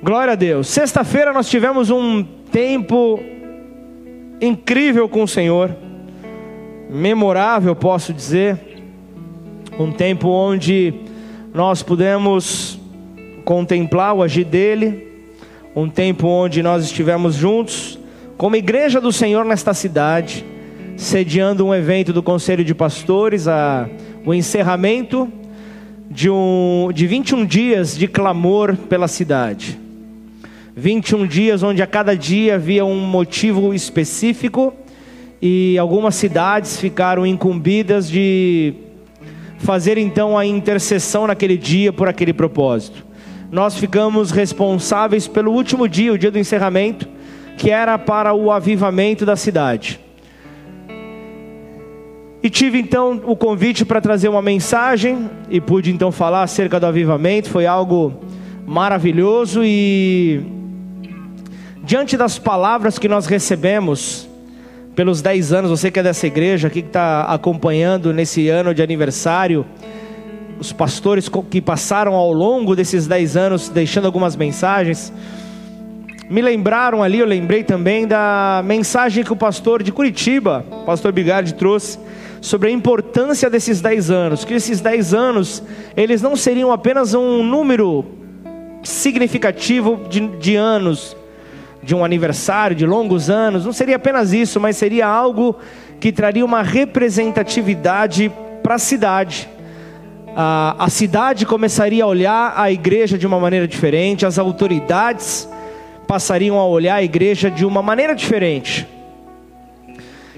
Glória a Deus. Sexta-feira nós tivemos um tempo incrível com o Senhor, memorável, posso dizer. Um tempo onde nós pudemos contemplar o agir dele, um tempo onde nós estivemos juntos, como igreja do Senhor nesta cidade, sediando um evento do Conselho de Pastores, a, o encerramento de, um, de 21 dias de clamor pela cidade. 21 dias onde a cada dia havia um motivo específico e algumas cidades ficaram incumbidas de fazer então a intercessão naquele dia por aquele propósito. Nós ficamos responsáveis pelo último dia, o dia do encerramento, que era para o avivamento da cidade. E tive então o convite para trazer uma mensagem e pude então falar acerca do avivamento, foi algo maravilhoso e diante das palavras que nós recebemos pelos 10 anos, você que é dessa igreja aqui que está acompanhando nesse ano de aniversário, os pastores que passaram ao longo desses 10 anos deixando algumas mensagens, me lembraram ali, eu lembrei também da mensagem que o pastor de Curitiba, pastor Bigardi, trouxe sobre a importância desses 10 anos, que esses 10 anos, eles não seriam apenas um número significativo de, de anos, de um aniversário, de longos anos, não seria apenas isso, mas seria algo que traria uma representatividade para a cidade. A, cidade começaria a olhar a igreja de uma maneira diferente, as autoridades passariam a olhar a igreja de uma maneira diferente.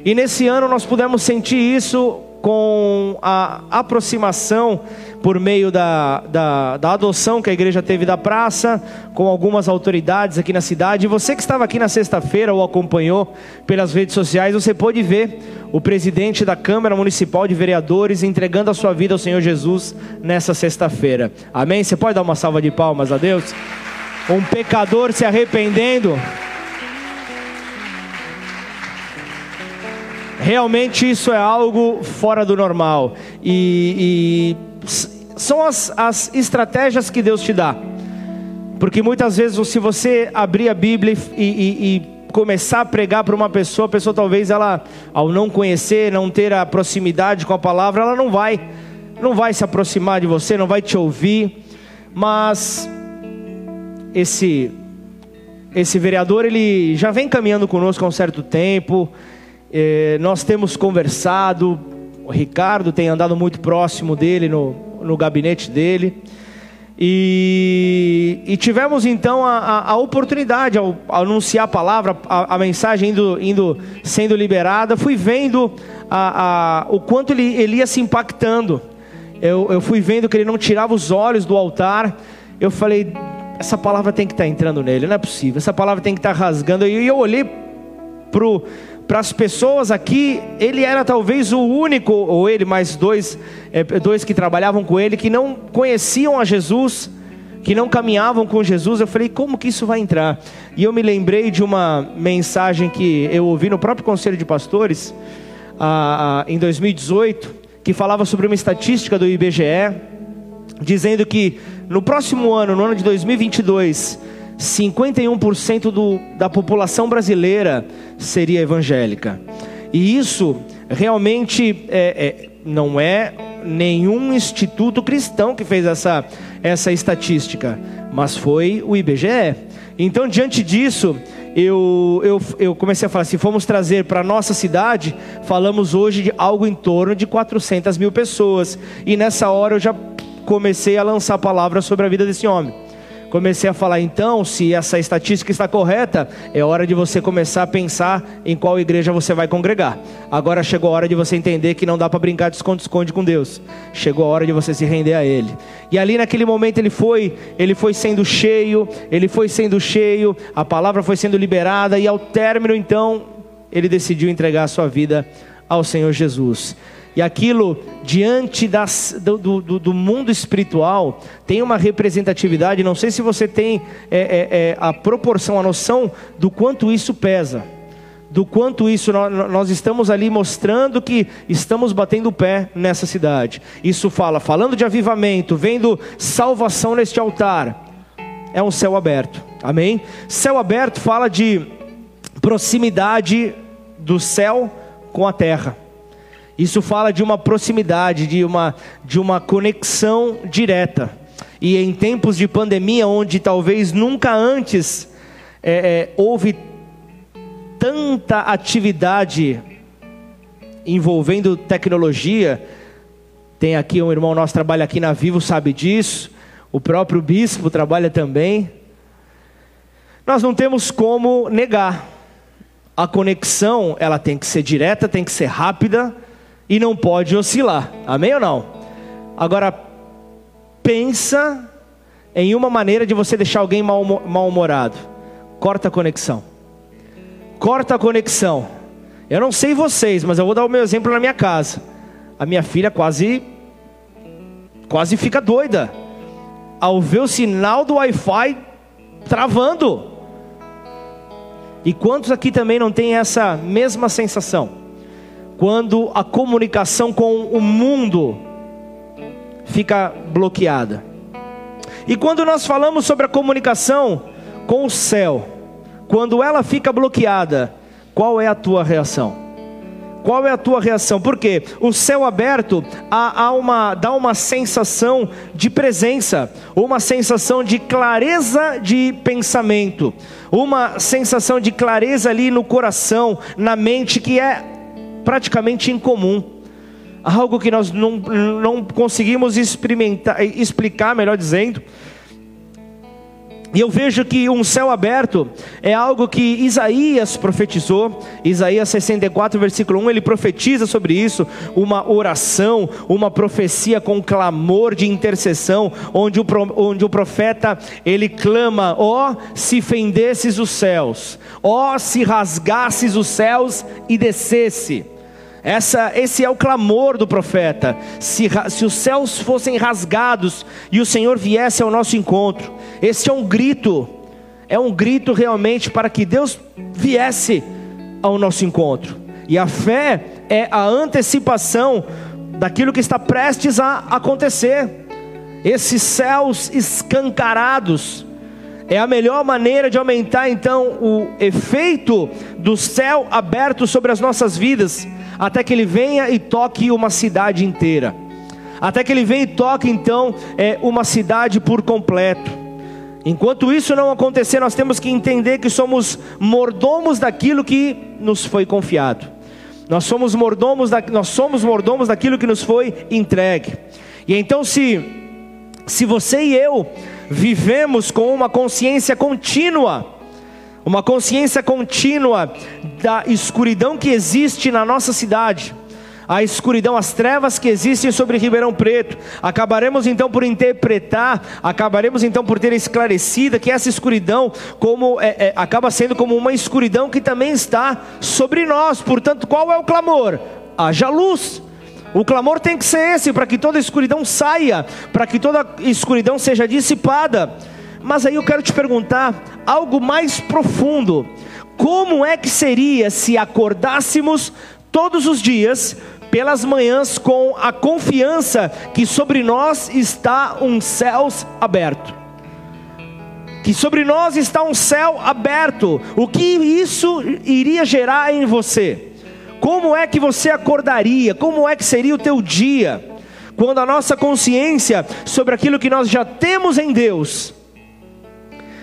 E nesse ano nós pudemos sentir isso com a aproximação por meio da, da, da, adoção que a igreja teve da praça, com algumas autoridades aqui na cidade. E você que estava aqui na sexta-feira ou acompanhou pelas redes sociais, você pôde ver o presidente da Câmara Municipal de Vereadores entregando a sua vida ao Senhor Jesus nessa sexta-feira. Amém? Você pode dar uma salva de palmas a Deus? Um pecador se arrependendo. Realmente isso é algo fora do normal. E, e são as, as estratégias que Deus te dá. Porque muitas vezes, se você abrir a Bíblia e, e, e começar a pregar para uma pessoa, a pessoa talvez ela, ao não conhecer, não ter a proximidade com a palavra, ela não vai, não vai se aproximar de você, não vai te ouvir. Mas esse esse vereador ele já vem caminhando conosco há um certo tempo. É, nós temos conversado, o Ricardo tem andado muito próximo dele, no, no gabinete dele. E, e tivemos então a, a, a oportunidade, ao, anunciar a palavra, a, a mensagem indo, indo, sendo liberada, fui vendo o quanto ele, ele ia se impactando. Eu, eu fui vendo que ele não tirava os olhos do altar. Eu falei, essa palavra tem que estar entrando nele, não é possível. Essa palavra tem que estar rasgando. E eu olhei pro para as pessoas aqui, ele era talvez o único, ou ele mais dois, é, dois que trabalhavam com ele, que não conheciam a Jesus, que não caminhavam com Jesus. Eu falei, como que isso vai entrar? E eu me lembrei de uma mensagem que eu ouvi no próprio Conselho de Pastores, em 2018, que falava sobre uma estatística do IBGE, dizendo que no próximo ano, no ano de 2022, 51% do, da população brasileira seria evangélica. E isso realmente é, é, não é nenhum instituto cristão que fez essa, essa estatística, mas foi o IBGE. Então, diante disso, eu, eu, eu comecei a falar: se formos trazer para a nossa cidade, falamos hoje de algo em torno de 400 mil pessoas. E nessa hora eu já comecei a lançar palavras sobre a vida desse homem. Comecei a falar, então, se essa estatística está correta, é hora de você começar a pensar em qual igreja você vai congregar. Agora chegou a hora de você entender que não dá para brincar de esconde-esconde com Deus. Chegou a hora de você se render a Ele. E ali naquele momento ele foi, ele foi sendo cheio, ele foi sendo cheio, a palavra foi sendo liberada, e ao término, então, ele decidiu entregar a sua vida ao Senhor Jesus. E aquilo, diante das, do, do, do, mundo espiritual, tem uma representatividade. Não sei se você tem é, é, é, a proporção, a noção do quanto isso pesa. Do quanto isso nós, nós estamos ali mostrando que estamos batendo o pé nessa cidade. Isso fala, falando de avivamento, vendo salvação neste altar. é um céu aberto. Amém? Céu aberto fala de proximidade do céu com a terra. Isso fala de uma proximidade, de uma, de uma conexão direta. E em tempos de pandemia, onde talvez nunca antes é, é, houve tanta atividade envolvendo tecnologia, tem aqui um irmão nosso trabalha aqui na Vivo, sabe disso. O próprio bispo trabalha também. Nós não temos como negar. A conexão, ela tem que ser direta, tem que ser rápida e não pode oscilar. Amém ou não? Agora pensa em uma maneira de você deixar alguém mal-humorado. Corta a conexão. Corta a conexão. Eu não sei vocês, mas eu vou dar o meu exemplo na minha casa. A minha filha quase quase fica doida ao ver o sinal do Wi-Fi travando. E quantos aqui também não tem essa mesma sensação? Quando a comunicação com o mundo fica bloqueada. E quando nós falamos sobre a comunicação com o céu, quando ela fica bloqueada, qual é a tua reação? Qual é a tua reação? Porque o céu aberto há, há uma, dá uma sensação de presença, uma sensação de clareza de pensamento, uma sensação de clareza ali no coração, na mente, que é praticamente incomum. Algo que nós não, não conseguimos experimentar, explicar, melhor dizendo, e eu vejo que um céu aberto é algo que Isaías profetizou, Isaías 64, versículo 1, ele profetiza sobre isso, uma oração, uma profecia com clamor de intercessão, onde o, onde o profeta ele clama: ó, oh, se fendesses os céus, ó, oh, se rasgasses os céus e descesse. Essa, esse é o clamor do profeta. Se, se os céus fossem rasgados e o Senhor viesse ao nosso encontro, esse é um grito, é um grito realmente para que Deus viesse ao nosso encontro. E a fé é a antecipação daquilo que está prestes a acontecer. Esses céus escancarados é a melhor maneira de aumentar então o efeito do céu aberto sobre as nossas vidas até que ele venha e toque uma cidade inteira, até que ele venha e toque então é, uma cidade por completo. Enquanto isso não acontecer, nós temos que entender que somos mordomos daquilo que nos foi confiado. Nós somos mordomos, da, nós somos mordomos daquilo que nos foi entregue. E então, se, se você e eu vivemos com uma consciência contínua, uma consciência contínua da escuridão que existe na nossa cidade, a escuridão, as trevas que existem sobre Ribeirão Preto. Acabaremos então por interpretar, acabaremos então por ter esclarecida que essa escuridão como é, é, acaba sendo como uma escuridão que também está sobre nós. Portanto, qual é o clamor? Haja luz. O clamor tem que ser esse, para que toda escuridão saia, para que toda escuridão seja dissipada. Mas aí eu quero te perguntar algo mais profundo: como é que seria se acordássemos todos os dias, pelas manhãs, com a confiança que sobre nós está um céu aberto? Que sobre nós está um céu aberto, o que isso iria gerar em você? Como é que você acordaria? Como é que seria o teu dia? Quando a nossa consciência sobre aquilo que nós já temos em Deus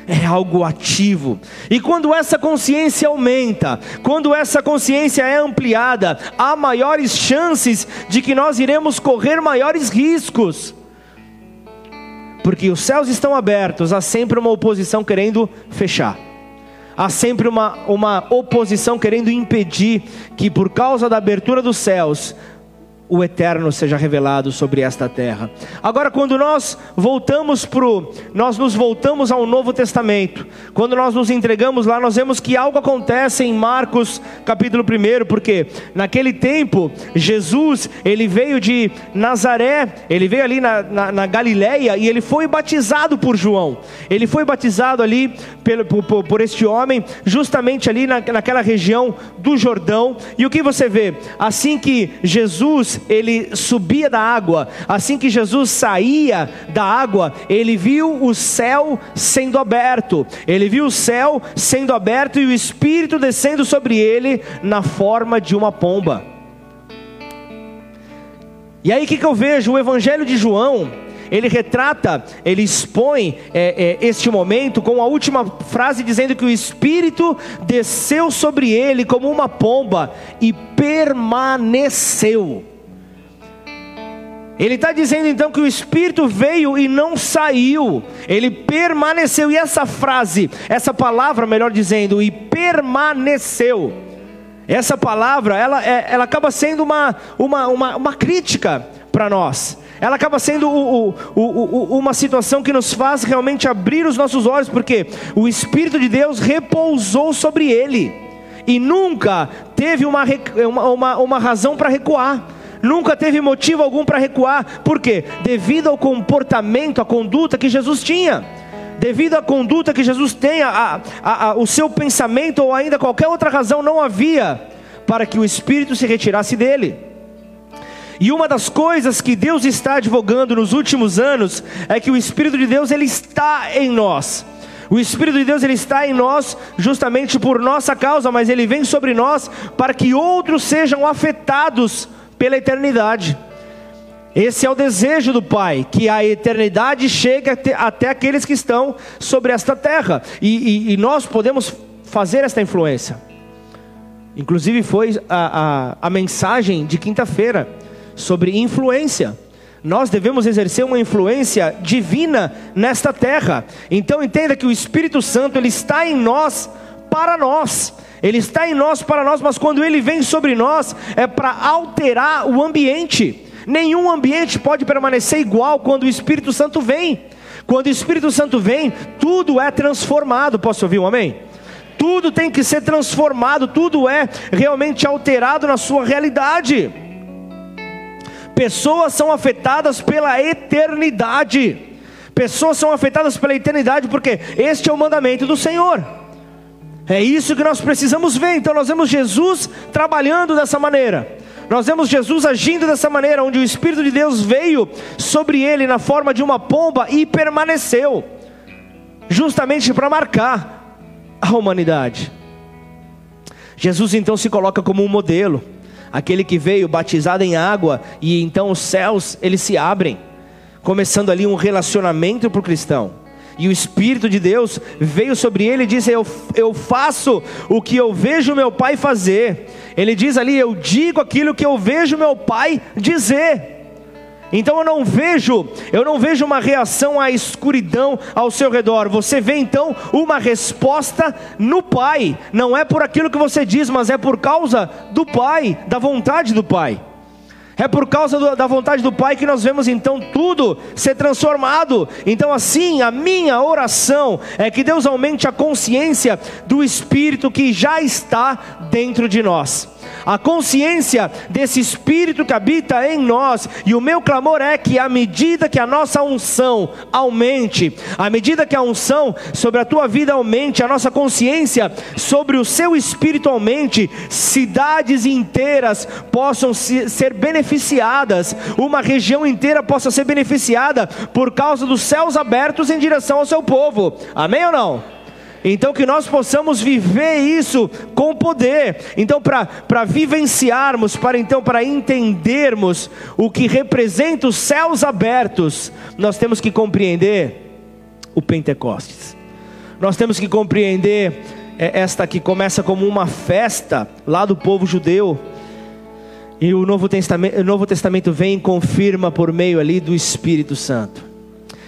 é algo ativo. E quando essa consciência aumenta, quando essa consciência é ampliada, há maiores chances de que nós iremos correr maiores riscos. Porque os céus estão abertos, há sempre uma oposição querendo fechar. Há sempre uma, uma oposição querendo impedir que, por causa da abertura dos céus, o eterno seja revelado sobre esta terra. Agora, quando nós voltamos pro, nós nos voltamos ao Novo Testamento, quando nós nos entregamos lá, nós vemos que algo acontece em Marcos capítulo 1, porque naquele tempo Jesus ele veio de Nazaré, ele veio ali na, na, na Galileia e ele foi batizado por João. Ele foi batizado ali pelo, por, por este homem, justamente ali na, naquela região do Jordão. E o que você vê? Assim que Jesus Ele subia da água, assim que Jesus saía da água, ele viu o céu sendo aberto. Ele viu o céu sendo aberto e o Espírito descendo sobre ele na forma de uma pomba. E aí o que, que eu vejo? O Evangelho de João, ele retrata, ele expõe é, é, este momento com a última frase dizendo que o Espírito desceu sobre ele como uma pomba e permaneceu. Ele está dizendo então que o Espírito veio e não saiu, ele permaneceu. E essa frase, essa palavra, melhor dizendo, e permaneceu. Essa palavra, ela, é, ela acaba sendo uma, uma, uma, uma crítica para nós. Ela acaba sendo o, o, o, uma situação que nos faz realmente abrir os nossos olhos, porque o Espírito de Deus repousou sobre ele e nunca teve uma, uma, uma razão para recuar. Nunca teve motivo algum para recuar, por quê? Devido ao comportamento, à conduta que Jesus tinha devido à conduta que Jesus tem, a, a, a, o seu pensamento ou ainda qualquer outra razão não havia para que o Espírito se retirasse dele. E uma das coisas que Deus está advogando nos últimos anos é que o Espírito de Deus ele está em nós. O Espírito de Deus ele está em nós justamente por nossa causa, mas ele vem sobre nós para que outros sejam afetados pela eternidade. Esse é o desejo do Pai, que a eternidade chegue até, aqueles que estão sobre esta terra, e, e, e nós podemos fazer esta influência. Inclusive, foi a, a, a mensagem de quinta-feira sobre influência. Nós devemos exercer uma influência divina nesta terra. Então entenda que o Espírito Santo ele está em nós para nós. Ele está em nós para nós, mas quando ele vem sobre nós é para alterar o ambiente. Nenhum ambiente pode permanecer igual quando o Espírito Santo vem. Quando o Espírito Santo vem, tudo é transformado. Posso ouvir um amém? Tudo tem que ser transformado, tudo é realmente alterado na sua realidade. Pessoas são afetadas pela eternidade. Pessoas são afetadas pela eternidade porque este é o mandamento do Senhor. É isso que nós precisamos ver. Então nós vemos Jesus trabalhando dessa maneira. Nós vemos Jesus agindo dessa maneira, onde o Espírito de Deus veio sobre ele na forma de uma pomba e permaneceu, justamente para marcar a humanidade. Jesus então se coloca como um modelo aquele que veio batizado em água e então os céus eles se abrem, começando ali um relacionamento para o cristão. E o Espírito de Deus veio sobre ele e disse: eu, eu faço o que eu vejo meu pai fazer. Ele diz ali: Eu digo aquilo que eu vejo meu pai dizer. Então eu não vejo, eu não vejo uma reação à escuridão ao seu redor. Você vê então uma resposta no Pai. Não é por aquilo que você diz, mas é por causa do Pai, da vontade do Pai. É por causa do, da vontade do Pai que nós vemos então tudo ser transformado. Então, assim, a minha oração é que Deus aumente a consciência do Espírito que já está dentro de nós a consciência desse Espírito que habita em nós, e o meu clamor é que, à medida que a nossa unção aumente, à medida que a unção sobre a tua vida aumente, a nossa consciência sobre o seu Espírito aumente, cidades inteiras possam ser beneficiadas, uma região inteira possa ser beneficiada por causa dos céus abertos em direção ao seu povo. Amém ou não? Então que nós possamos viver isso com poder. Então para vivenciarmos, para então para entendermos o que representa os céus abertos, nós temos que compreender o Pentecostes. Nós temos que compreender é, esta que começa como uma festa lá do povo judeu. E o Novo Testamento, o Novo Testamento vem e confirma por meio ali do Espírito Santo.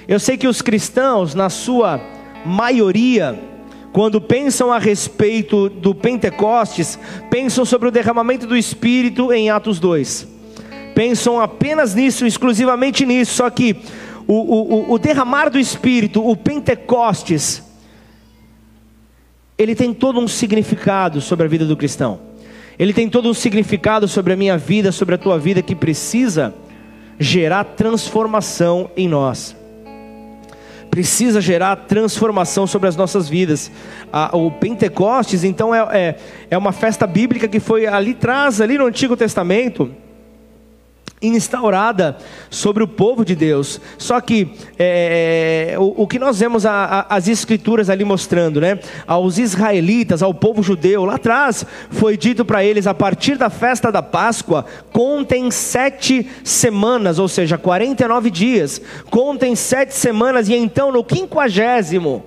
Eu sei que os cristãos, na sua maioria, quando pensam a respeito do Pentecostes, pensam sobre o derramamento do Espírito em Atos 2. Pensam apenas nisso, exclusivamente nisso. Só que o, o, o derramar do Espírito, o Pentecostes, ele tem todo um significado sobre a vida do cristão. Ele tem todo um significado sobre a minha vida, sobre a tua vida, que precisa gerar transformação em nós precisa gerar transformação sobre as nossas vidas. o Pentecostes, então, é, é, é uma festa bíblica que foi ali atrás, ali no Antigo Testamento, instaurada sobre o povo de Deus. Só que é, é, o, o, que nós vemos a, a, as escrituras ali mostrando, né? Aos israelitas, ao povo judeu, lá atrás foi dito para eles a partir da festa da Páscoa, contem sete semanas, ou seja, 49 dias. Contem sete semanas e então no quinquagésimo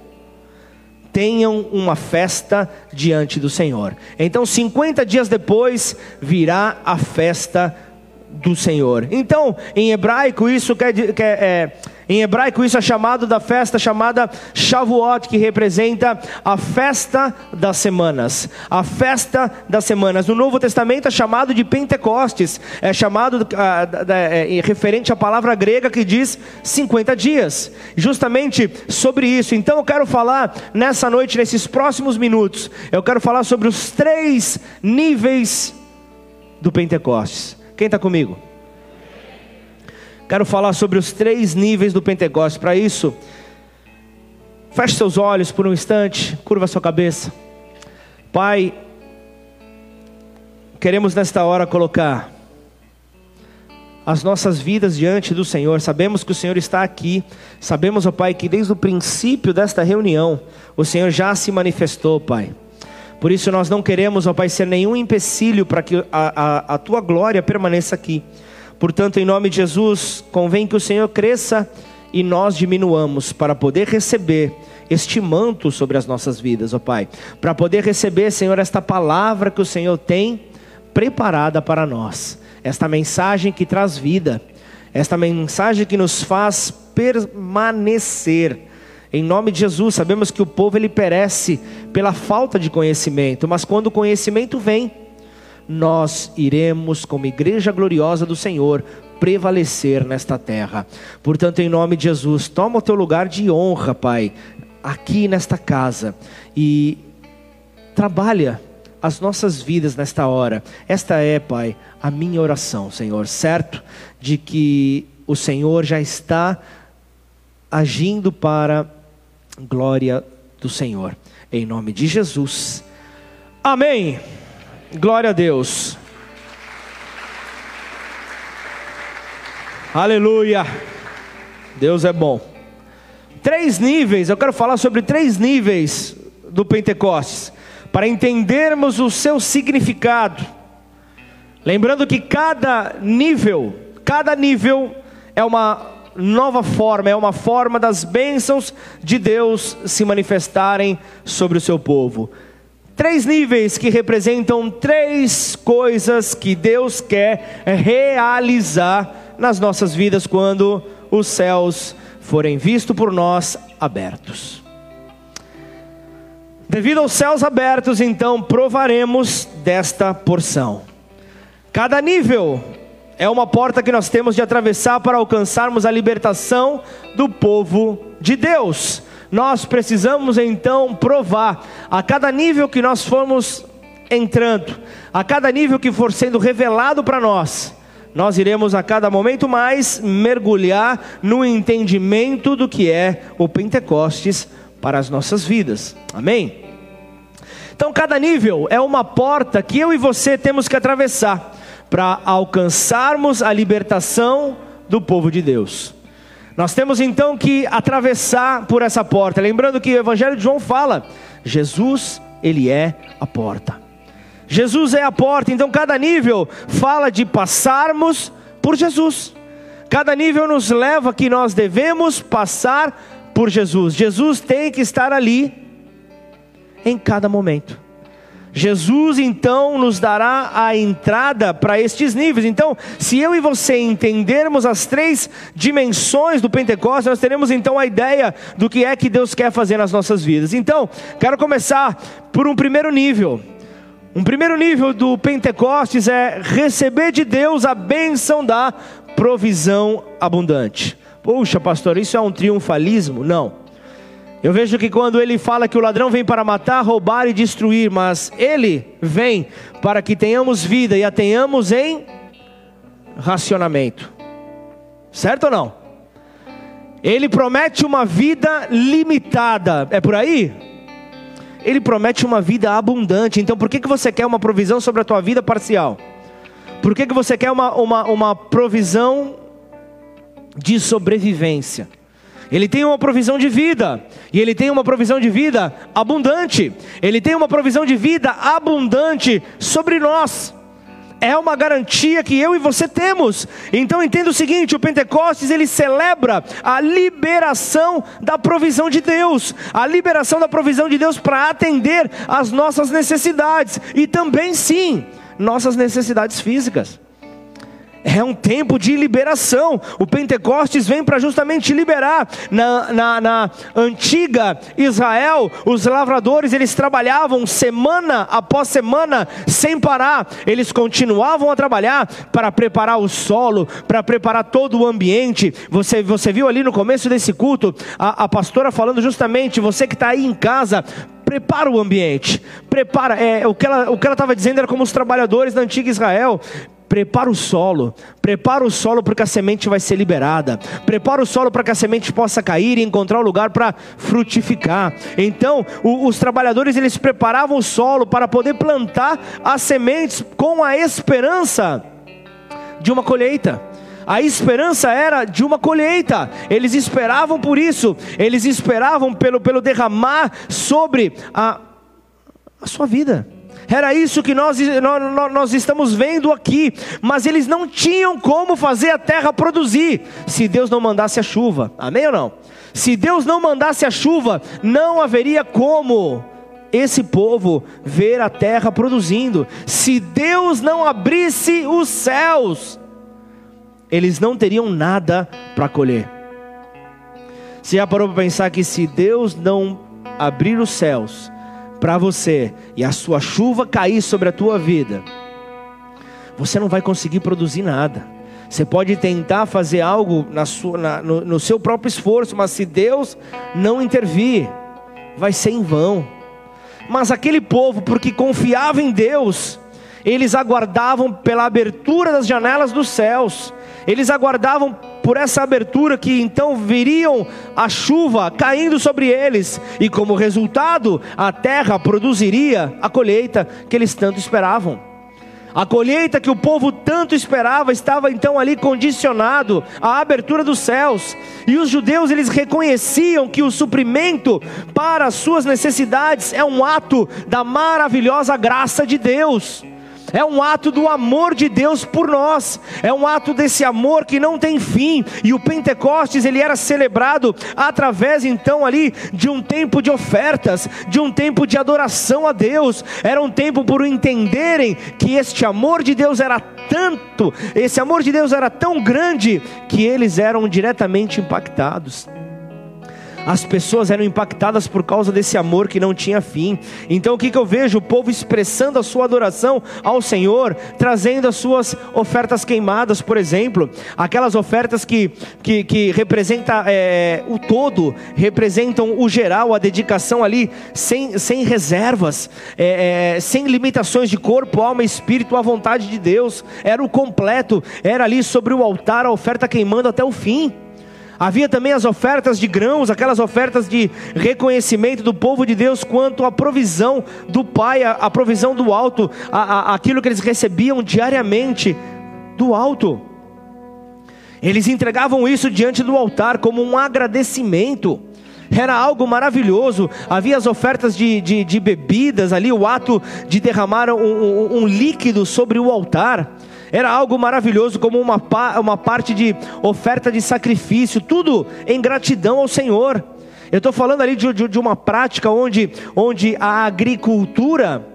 tenham uma festa diante do Senhor. Então, 50 dias depois virá a festa do Senhor. Então, em hebraico isso quer, quer é, em hebraico isso é chamado da festa chamada Shavuot, que representa a festa das semanas. A festa das semanas. No Novo Testamento é chamado de Pentecostes, é chamado é, referente à palavra grega que diz 50 dias. Justamente sobre isso. Então eu quero falar nessa noite, nesses próximos minutos, eu quero falar sobre os três níveis do Pentecostes. Quem está comigo? Quero falar sobre os três níveis do Pentecostes. Para isso, feche seus olhos por um instante, curva sua cabeça. Pai, queremos nesta hora colocar as nossas vidas diante do Senhor. Sabemos que o Senhor está aqui. Sabemos, ó Pai, que desde o princípio desta reunião o Senhor já se manifestou, Pai. Por isso nós não queremos, ó Pai, ser nenhum empecilho para que a, a, a tua glória permaneça aqui. Portanto, em nome de Jesus, convém que o Senhor cresça e nós diminuamos para poder receber este manto sobre as nossas vidas, ó Pai. Para poder receber, Senhor, esta palavra que o Senhor tem preparada para nós. Esta mensagem que traz vida. Esta mensagem que nos faz permanecer em nome de Jesus, sabemos que o povo ele perece pela falta de conhecimento, mas quando o conhecimento vem, nós iremos, como igreja gloriosa do Senhor, prevalecer nesta terra. Portanto, em nome de Jesus, toma o teu lugar de honra, Pai, aqui nesta casa e trabalha as nossas vidas nesta hora. Esta é, Pai, a minha oração, Senhor, certo de que o Senhor já está agindo para glória do Senhor. Em nome de Jesus. Amém. Glória a Deus. Aleluia. Deus é bom. Três níveis, eu quero falar sobre três níveis do Pentecostes, para entendermos o seu significado. Lembrando que cada nível, cada nível é uma nova forma, é uma forma das bênçãos de Deus se manifestarem sobre o seu povo. Três níveis que representam três coisas que Deus quer realizar nas nossas vidas quando os céus forem vistos por nós abertos. Devido aos céus abertos, então provaremos desta porção. Cada nível é uma porta que nós temos de atravessar para alcançarmos a libertação do povo de Deus. Nós precisamos então provar a cada nível que nós formos entrando, a cada nível que for sendo revelado para nós, nós iremos a cada momento mais mergulhar no entendimento do que é o Pentecostes para as nossas vidas. Amém? Então, cada nível é uma porta que eu e você temos que atravessar para alcançarmos a libertação do povo de Deus. Nós temos então que atravessar por essa porta. Lembrando que o Evangelho de João fala: Jesus, ele é a porta. Jesus é a porta, então cada nível fala de passarmos por Jesus. Cada nível nos leva que nós devemos passar por Jesus. Jesus tem que estar ali em cada momento. Jesus então nos dará a entrada para estes níveis. Então, se eu e você entendermos as três dimensões do Pentecostes, nós teremos então a ideia do que é que Deus quer fazer nas nossas vidas. Então, quero começar por um primeiro nível. Um primeiro nível do Pentecostes é receber de Deus a bênção da provisão abundante. Puxa, pastor, isso é um triunfalismo? Não. Eu vejo que quando ele fala que o ladrão vem para matar, roubar e destruir, mas ele vem para que tenhamos vida e a tenhamos em racionamento. Certo ou não? Ele promete uma vida limitada. É por aí? Ele promete uma vida abundante. Então por que, que você quer uma provisão sobre a tua vida parcial? Por que, que você quer uma, uma, uma provisão de sobrevivência? Ele tem uma provisão de vida, e ele tem uma provisão de vida abundante. Ele tem uma provisão de vida abundante sobre nós. É uma garantia que eu e você temos. Então entenda o seguinte: o Pentecostes ele celebra a liberação da provisão de Deus, a liberação da provisão de Deus para atender às nossas necessidades e também sim nossas necessidades físicas. É um tempo de liberação. O Pentecostes vem para justamente liberar. Na, na, na, antiga Israel, os lavradores eles trabalhavam semana após semana sem parar. Eles continuavam a trabalhar para preparar o solo, para preparar todo o ambiente. Você, você viu ali no começo desse culto a, a pastora falando justamente: você que está aí em casa, prepara o ambiente, prepara. É, o que ela estava dizendo era como os trabalhadores da antiga Israel prepara o solo, prepara o solo porque a semente vai ser liberada, prepara o solo para que a semente possa cair e encontrar um lugar para frutificar. Então, o, os trabalhadores eles preparavam o solo para poder plantar as sementes com a esperança de uma colheita. A esperança era de uma colheita. Eles esperavam por isso. Eles esperavam pelo, pelo derramar sobre a, a sua vida. Era isso que nós, nós, nós estamos vendo aqui. Mas eles não tinham como fazer a terra produzir se Deus não mandasse a chuva. Amém ou não? Se Deus não mandasse a chuva, não haveria como esse povo ver a terra produzindo. Se Deus não abrisse os céus, eles não teriam nada para colher. Você já parou para pensar que se Deus não abrir os céus, para você e a sua chuva cair sobre a tua vida, você não vai conseguir produzir nada. Você pode tentar fazer algo na sua, na, no, no seu próprio esforço, mas se Deus não intervir, vai ser em vão. Mas aquele povo, porque confiava em Deus, eles aguardavam pela abertura das janelas dos céus, eles aguardavam por essa abertura que então viriam a chuva caindo sobre eles, e como resultado, a terra produziria a colheita que eles tanto esperavam. A colheita que o povo tanto esperava estava então ali condicionado à abertura dos céus. E os judeus eles reconheciam que o suprimento para as suas necessidades é um ato da maravilhosa graça de Deus é um ato do amor de Deus por nós, é um ato desse amor que não tem fim, e o Pentecostes ele era celebrado através então ali de um tempo de ofertas, de um tempo de adoração a Deus, era um tempo por entenderem que este amor de Deus era tanto, esse amor de Deus era tão grande, que eles eram diretamente impactados as pessoas eram impactadas por causa desse amor que não tinha fim. Então o que, que eu vejo? O povo expressando a sua adoração ao Senhor, trazendo as suas ofertas queimadas, por exemplo, aquelas ofertas que, que, que representam é, o todo, representam o geral, a dedicação ali, sem, sem reservas, é, é, sem limitações de corpo, alma, espírito, à vontade de Deus, era o completo, era ali sobre o altar a oferta queimando até o fim. Havia também as ofertas de grãos, aquelas ofertas de reconhecimento do povo de Deus quanto à provisão do Pai, a, provisão do alto, a, a, aquilo que eles recebiam diariamente do alto. Eles entregavam isso diante do altar como um agradecimento era algo maravilhoso. Havia as ofertas de, de, de, bebidas ali, o ato de derramar um, um, um líquido sobre o altar era algo maravilhoso, como uma, uma parte de oferta de sacrifício, tudo em gratidão ao Senhor. Eu estou falando ali de, de, de, uma prática onde, onde a agricultura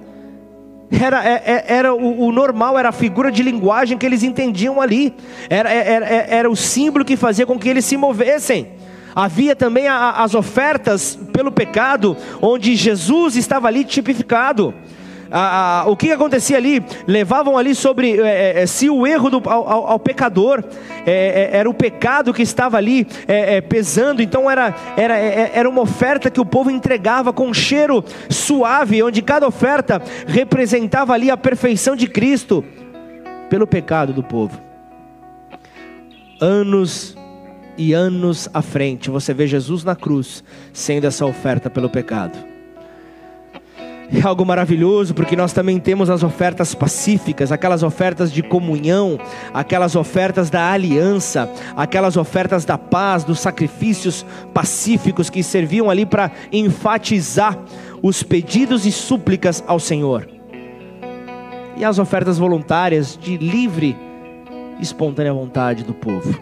era, era, é, é, era o, o, normal, era a figura de linguagem que eles entendiam ali, era, é, era, era o símbolo que fazia com que eles se movessem. Havia também a, as ofertas pelo pecado, onde Jesus estava ali tipificado o que acontecia ali? Levavam ali sobre é, é, se o erro do, ao, ao pecador é, é era o pecado que estava ali é, é, pesando, então era, era, era uma oferta que o povo entregava com um cheiro suave, onde cada oferta representava ali a perfeição de Cristo pelo pecado do povo. Anos e anos à frente, você vê Jesus na cruz sendo essa oferta pelo pecado. É algo maravilhoso, porque nós também temos as ofertas pacíficas, aquelas ofertas de comunhão, aquelas ofertas da aliança, aquelas ofertas da paz, dos sacrifícios pacíficos que serviam ali para enfatizar os pedidos e súplicas ao Senhor. E as ofertas voluntárias de livre e espontânea vontade do povo.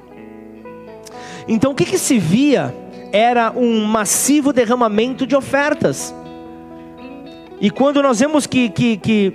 Então o que, que se via era um massivo derramamento de ofertas. E quando nós vemos que, que, que,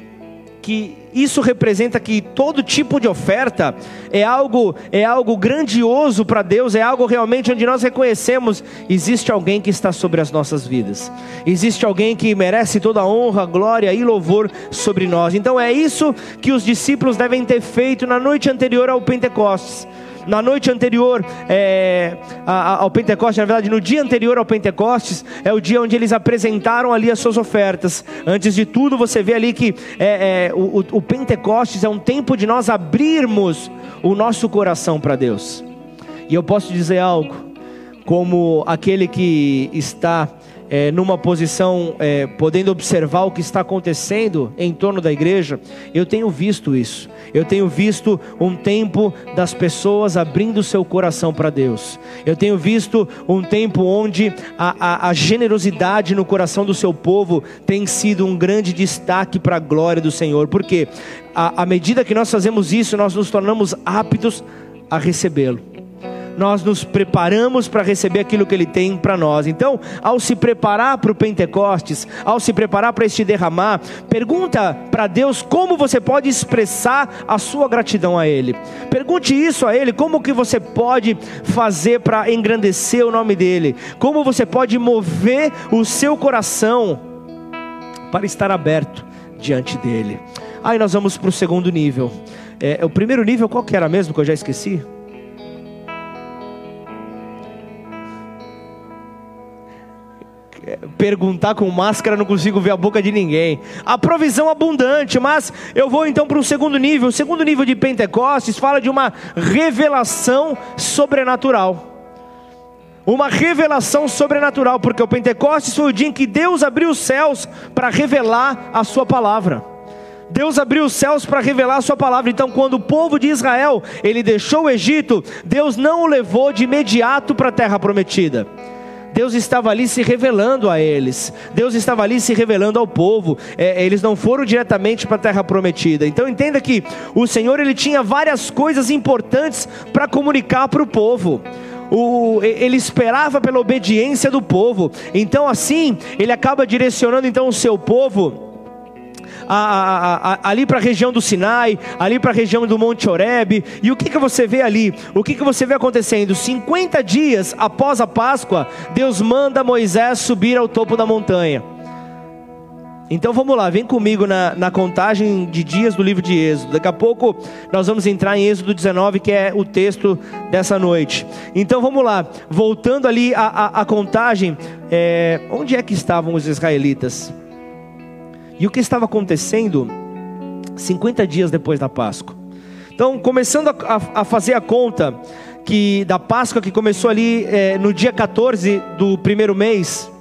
que isso representa que todo tipo de oferta é algo é algo grandioso para Deus, é algo realmente onde nós reconhecemos existe alguém que está sobre as nossas vidas. Existe alguém que merece toda a honra, glória e louvor sobre nós. Então é isso que os discípulos devem ter feito na noite anterior ao Pentecostes na noite anterior é, ao Pentecostes, na verdade, no dia anterior ao Pentecostes, é o dia onde eles apresentaram ali as suas ofertas. Antes de tudo, você vê ali que é, é, o, o Pentecostes é um tempo de nós abrirmos o nosso coração para Deus. E eu posso dizer algo, como aquele que está é, numa posição, é, podendo observar o que está acontecendo em torno da igreja, eu tenho visto isso. Eu tenho visto um tempo das pessoas abrindo seu coração para Deus. Eu tenho visto um tempo onde a, a, a generosidade no coração do seu povo tem sido um grande destaque para a glória do Senhor. Porque à medida que nós fazemos isso, nós nos tornamos aptos a recebê-lo nós nos preparamos para receber aquilo que Ele tem para nós. Então, ao se preparar para o Pentecostes, ao se preparar para este derramar, pergunta para Deus como você pode expressar a sua gratidão a Ele. Pergunte isso a Ele, como que você pode fazer para engrandecer o nome dEle, como você pode mover o seu coração para estar aberto diante dEle. Aí nós vamos para o segundo nível. É, o primeiro nível qual que era mesmo que eu já esqueci? Perguntar com máscara, não consigo ver a boca de ninguém. A provisão abundante, mas eu vou então para um segundo nível. O segundo nível de Pentecostes fala de uma revelação sobrenatural. Uma revelação sobrenatural, porque o Pentecostes foi o dia em que Deus abriu os céus para revelar a sua palavra. Deus abriu os céus para revelar a sua palavra. Então, quando o povo de Israel, ele deixou o Egito, Deus não o levou de imediato para a terra prometida. Deus estava ali se revelando a eles, Deus estava ali se revelando ao povo. É, eles não foram diretamente para a terra prometida. Então entenda que o Senhor ele tinha várias coisas importantes para comunicar para o povo. O, ele esperava pela obediência do povo. Então assim ele acaba direcionando então o seu povo a, a, a, ali para a região do Sinai, ali para a região do Monte Oreb. E o que, que você vê ali? O que, que você vê acontecendo? 50 dias após a Páscoa, Deus manda Moisés subir ao topo da montanha. Então vamos lá, vem comigo na, na, contagem de dias do livro de Êxodo. Daqui a pouco nós vamos entrar em Êxodo 19, que é o texto dessa noite. Então vamos lá, voltando ali a contagem, é, onde é que estavam os israelitas? E o que estava acontecendo 50 dias depois da Páscoa? Então, começando a, a, fazer a conta que da Páscoa que começou ali é, no dia 14 do primeiro mês,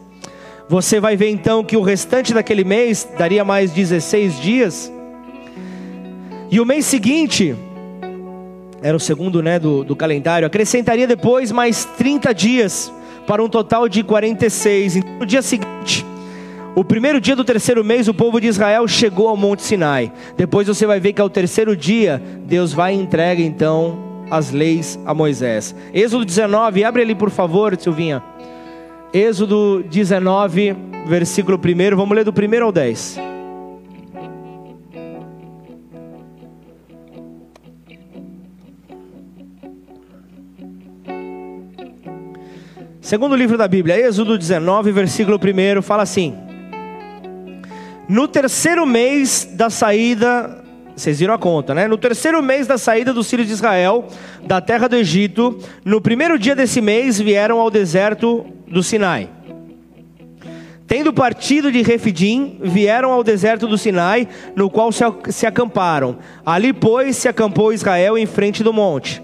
você vai ver então que o restante daquele mês daria mais 16 dias. E o mês seguinte, era o segundo né, do, do calendário, acrescentaria depois mais 30 dias, para um total de 46. Então, no dia seguinte, o primeiro dia do terceiro mês, o povo de Israel chegou ao Monte Sinai. Depois você vai ver que ao terceiro dia, Deus vai e entrega então as leis a Moisés. Êxodo 19, abre ali por favor, Silvinha. Êxodo 19, versículo 1, vamos ler do 1 ao 10. Segundo livro da Bíblia, Êxodo 19, versículo 1, fala assim: no terceiro mês da saída, vocês viram a conta, né? No terceiro mês da saída dos filhos de Israel da terra do Egito, no primeiro dia desse mês vieram ao deserto do Sinai. Tendo partido de Refidim, vieram ao deserto do Sinai, no qual se acamparam. Ali, pois, se acampou Israel em frente do monte.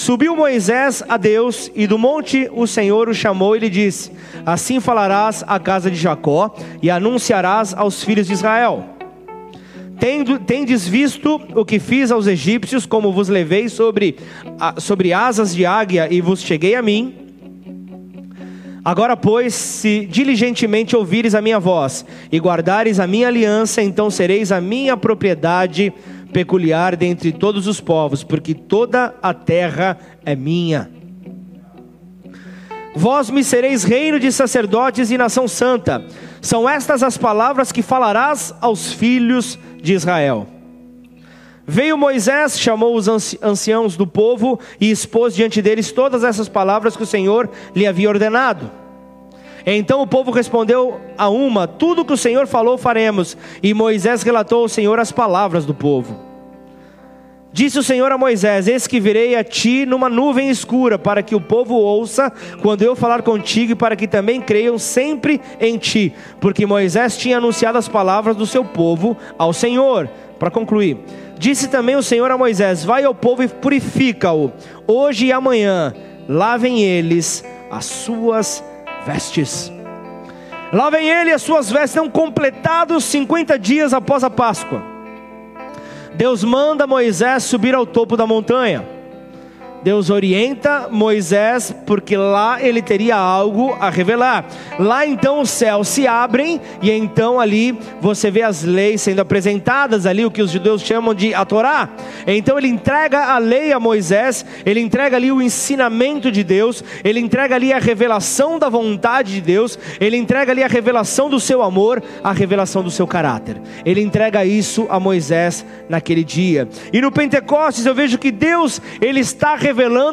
Subiu Moisés a Deus e do monte o Senhor o chamou e lhe disse: Assim falarás à casa de Jacó e anunciarás aos filhos de Israel. Tendes visto o que fiz aos egípcios, como vos levei sobre, sobre asas de águia e vos cheguei a mim. Agora, pois, se diligentemente ouvires a minha voz e guardares a minha aliança, então sereis a minha propriedade peculiar dentre todos os povos, porque toda a terra é minha. Vós me sereis reino de sacerdotes e nação santa. São estas as palavras que falarás aos filhos de Israel. Veio Moisés, chamou os anciãos do povo e expôs diante deles todas essas palavras que o Senhor lhe havia ordenado. Então o povo respondeu a uma: Tudo que o Senhor falou faremos. E Moisés relatou ao Senhor as palavras do povo. Disse o Senhor a Moisés: Eis que virei a ti numa nuvem escura, para que o povo ouça quando eu falar contigo, e para que também creiam sempre em ti. Porque Moisés tinha anunciado as palavras do seu povo ao Senhor. Para concluir, disse também o Senhor a Moisés: Vai ao povo e purifica-o, hoje e amanhã, lavem eles as suas vestes. Lavem ele as suas vestes, são completados 50 dias após a Páscoa. Deus manda Moisés subir ao topo da montanha. Deus orienta Moisés, porque lá ele teria algo a revelar. Lá então os céus se abrem, e então ali você vê as leis sendo apresentadas, ali o que os judeus chamam de a Torá. Então ele entrega a lei a Moisés, ele entrega ali o ensinamento de Deus, ele entrega ali a revelação da vontade de Deus, ele entrega ali a revelação do seu amor, a revelação do seu caráter. Ele entrega isso a Moisés naquele dia. E no Pentecostes eu vejo que Deus, ele está revelando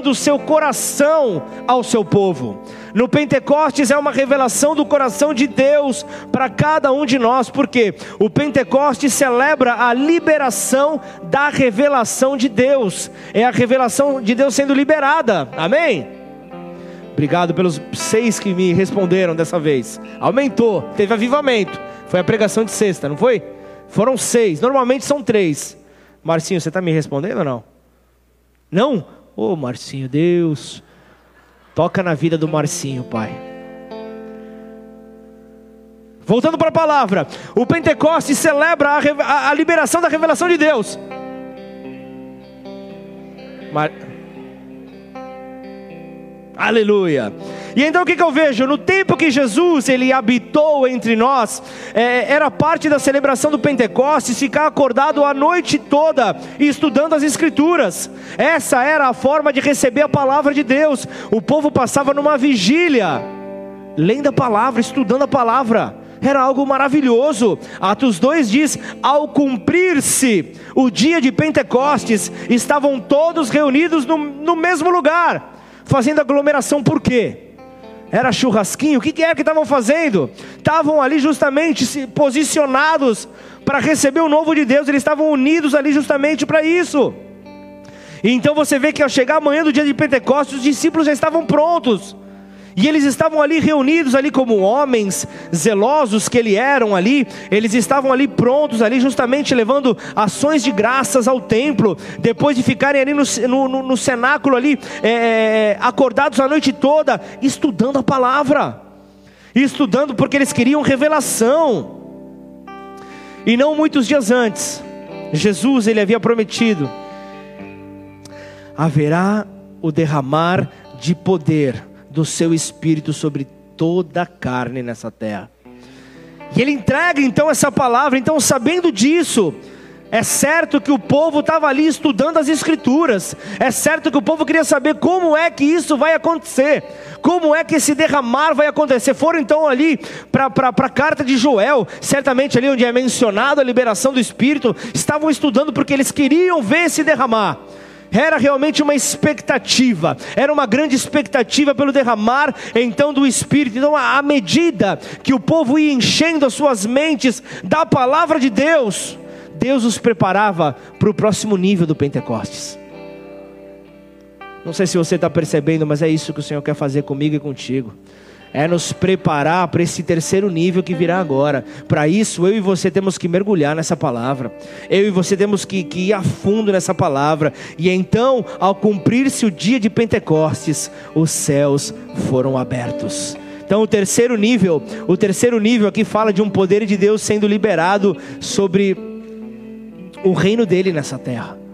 o seu coração ao seu povo. No Pentecostes é uma revelação do coração de Deus para cada um de nós, porque o Pentecostes celebra a liberação da revelação de Deus, é a revelação de Deus sendo liberada, amém? Obrigado pelos seis que me responderam dessa vez. Aumentou, teve avivamento. Foi a pregação de sexta, não foi? Foram seis, normalmente são três. Marcinho, você está me respondendo ou não? Não? Ô oh, Marcinho, Deus, toca na vida do Marcinho, Pai. Voltando para a palavra, o Pentecostes celebra a, a, a liberação da revelação de Deus. Mar... Aleluia. E então o que, que, eu vejo? No tempo que Jesus ele habitou entre nós, é, era parte da celebração do Pentecostes ficar acordado a noite toda estudando as Escrituras. Essa era a forma de receber a palavra de Deus. O povo passava numa vigília, lendo a palavra, estudando a palavra. Era algo maravilhoso. Atos 2 diz: ao cumprir-se o dia de Pentecostes, estavam todos reunidos no, no mesmo lugar fazendo aglomeração por quê? Era churrasquinho? O que, que era que estavam fazendo? Estavam ali justamente se posicionados para receber o novo de Deus, eles estavam unidos ali justamente para isso. E então você vê que ao chegar amanhã do dia de Pentecostes, os discípulos já estavam prontos. E eles estavam ali reunidos ali como homens zelosos que eles eram ali, eles estavam ali prontos ali justamente levando ações de graças ao templo, depois de ficarem ali no, no, no cenáculo ali, é, é, acordados a noite toda, estudando a palavra, estudando porque eles queriam revelação. E não muitos dias antes, Jesus ele havia prometido: haverá o derramar de poder do seu espírito sobre toda a carne nessa terra. E ele entrega então essa palavra, então sabendo disso, é certo que o povo estava ali estudando as escrituras, é certo que o povo queria saber como é que isso vai acontecer, como é que esse derramar vai acontecer. Foram então ali para a carta de Joel, certamente ali onde é mencionado a liberação do Espírito, estavam estudando porque eles queriam ver esse derramar. Era realmente uma expectativa, era uma grande expectativa pelo derramar então do Espírito. Então, à medida que o povo ia enchendo as suas mentes da palavra de Deus, Deus os preparava para o próximo nível do Pentecostes. Não sei se você está percebendo, mas é isso que o Senhor quer fazer comigo e contigo. É nos preparar para esse terceiro nível que virá agora. Para isso, eu e você temos que mergulhar nessa palavra. Eu e você temos que, que ir a fundo nessa palavra. E então, ao cumprir-se o dia de Pentecostes, os céus foram abertos. Então, o terceiro nível, o terceiro nível aqui fala de um poder de Deus sendo liberado sobre o reino dele nessa terra.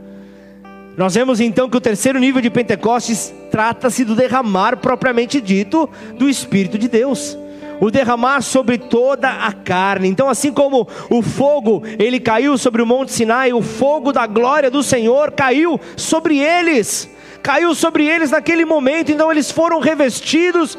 Nós vemos então que o terceiro nível de Pentecostes trata-se do derramar propriamente dito do Espírito de Deus. O derramar sobre toda a carne. Então, assim como o fogo, ele caiu sobre o monte Sinai, o fogo da glória do Senhor caiu sobre eles. Caiu sobre eles naquele momento, então eles foram revestidos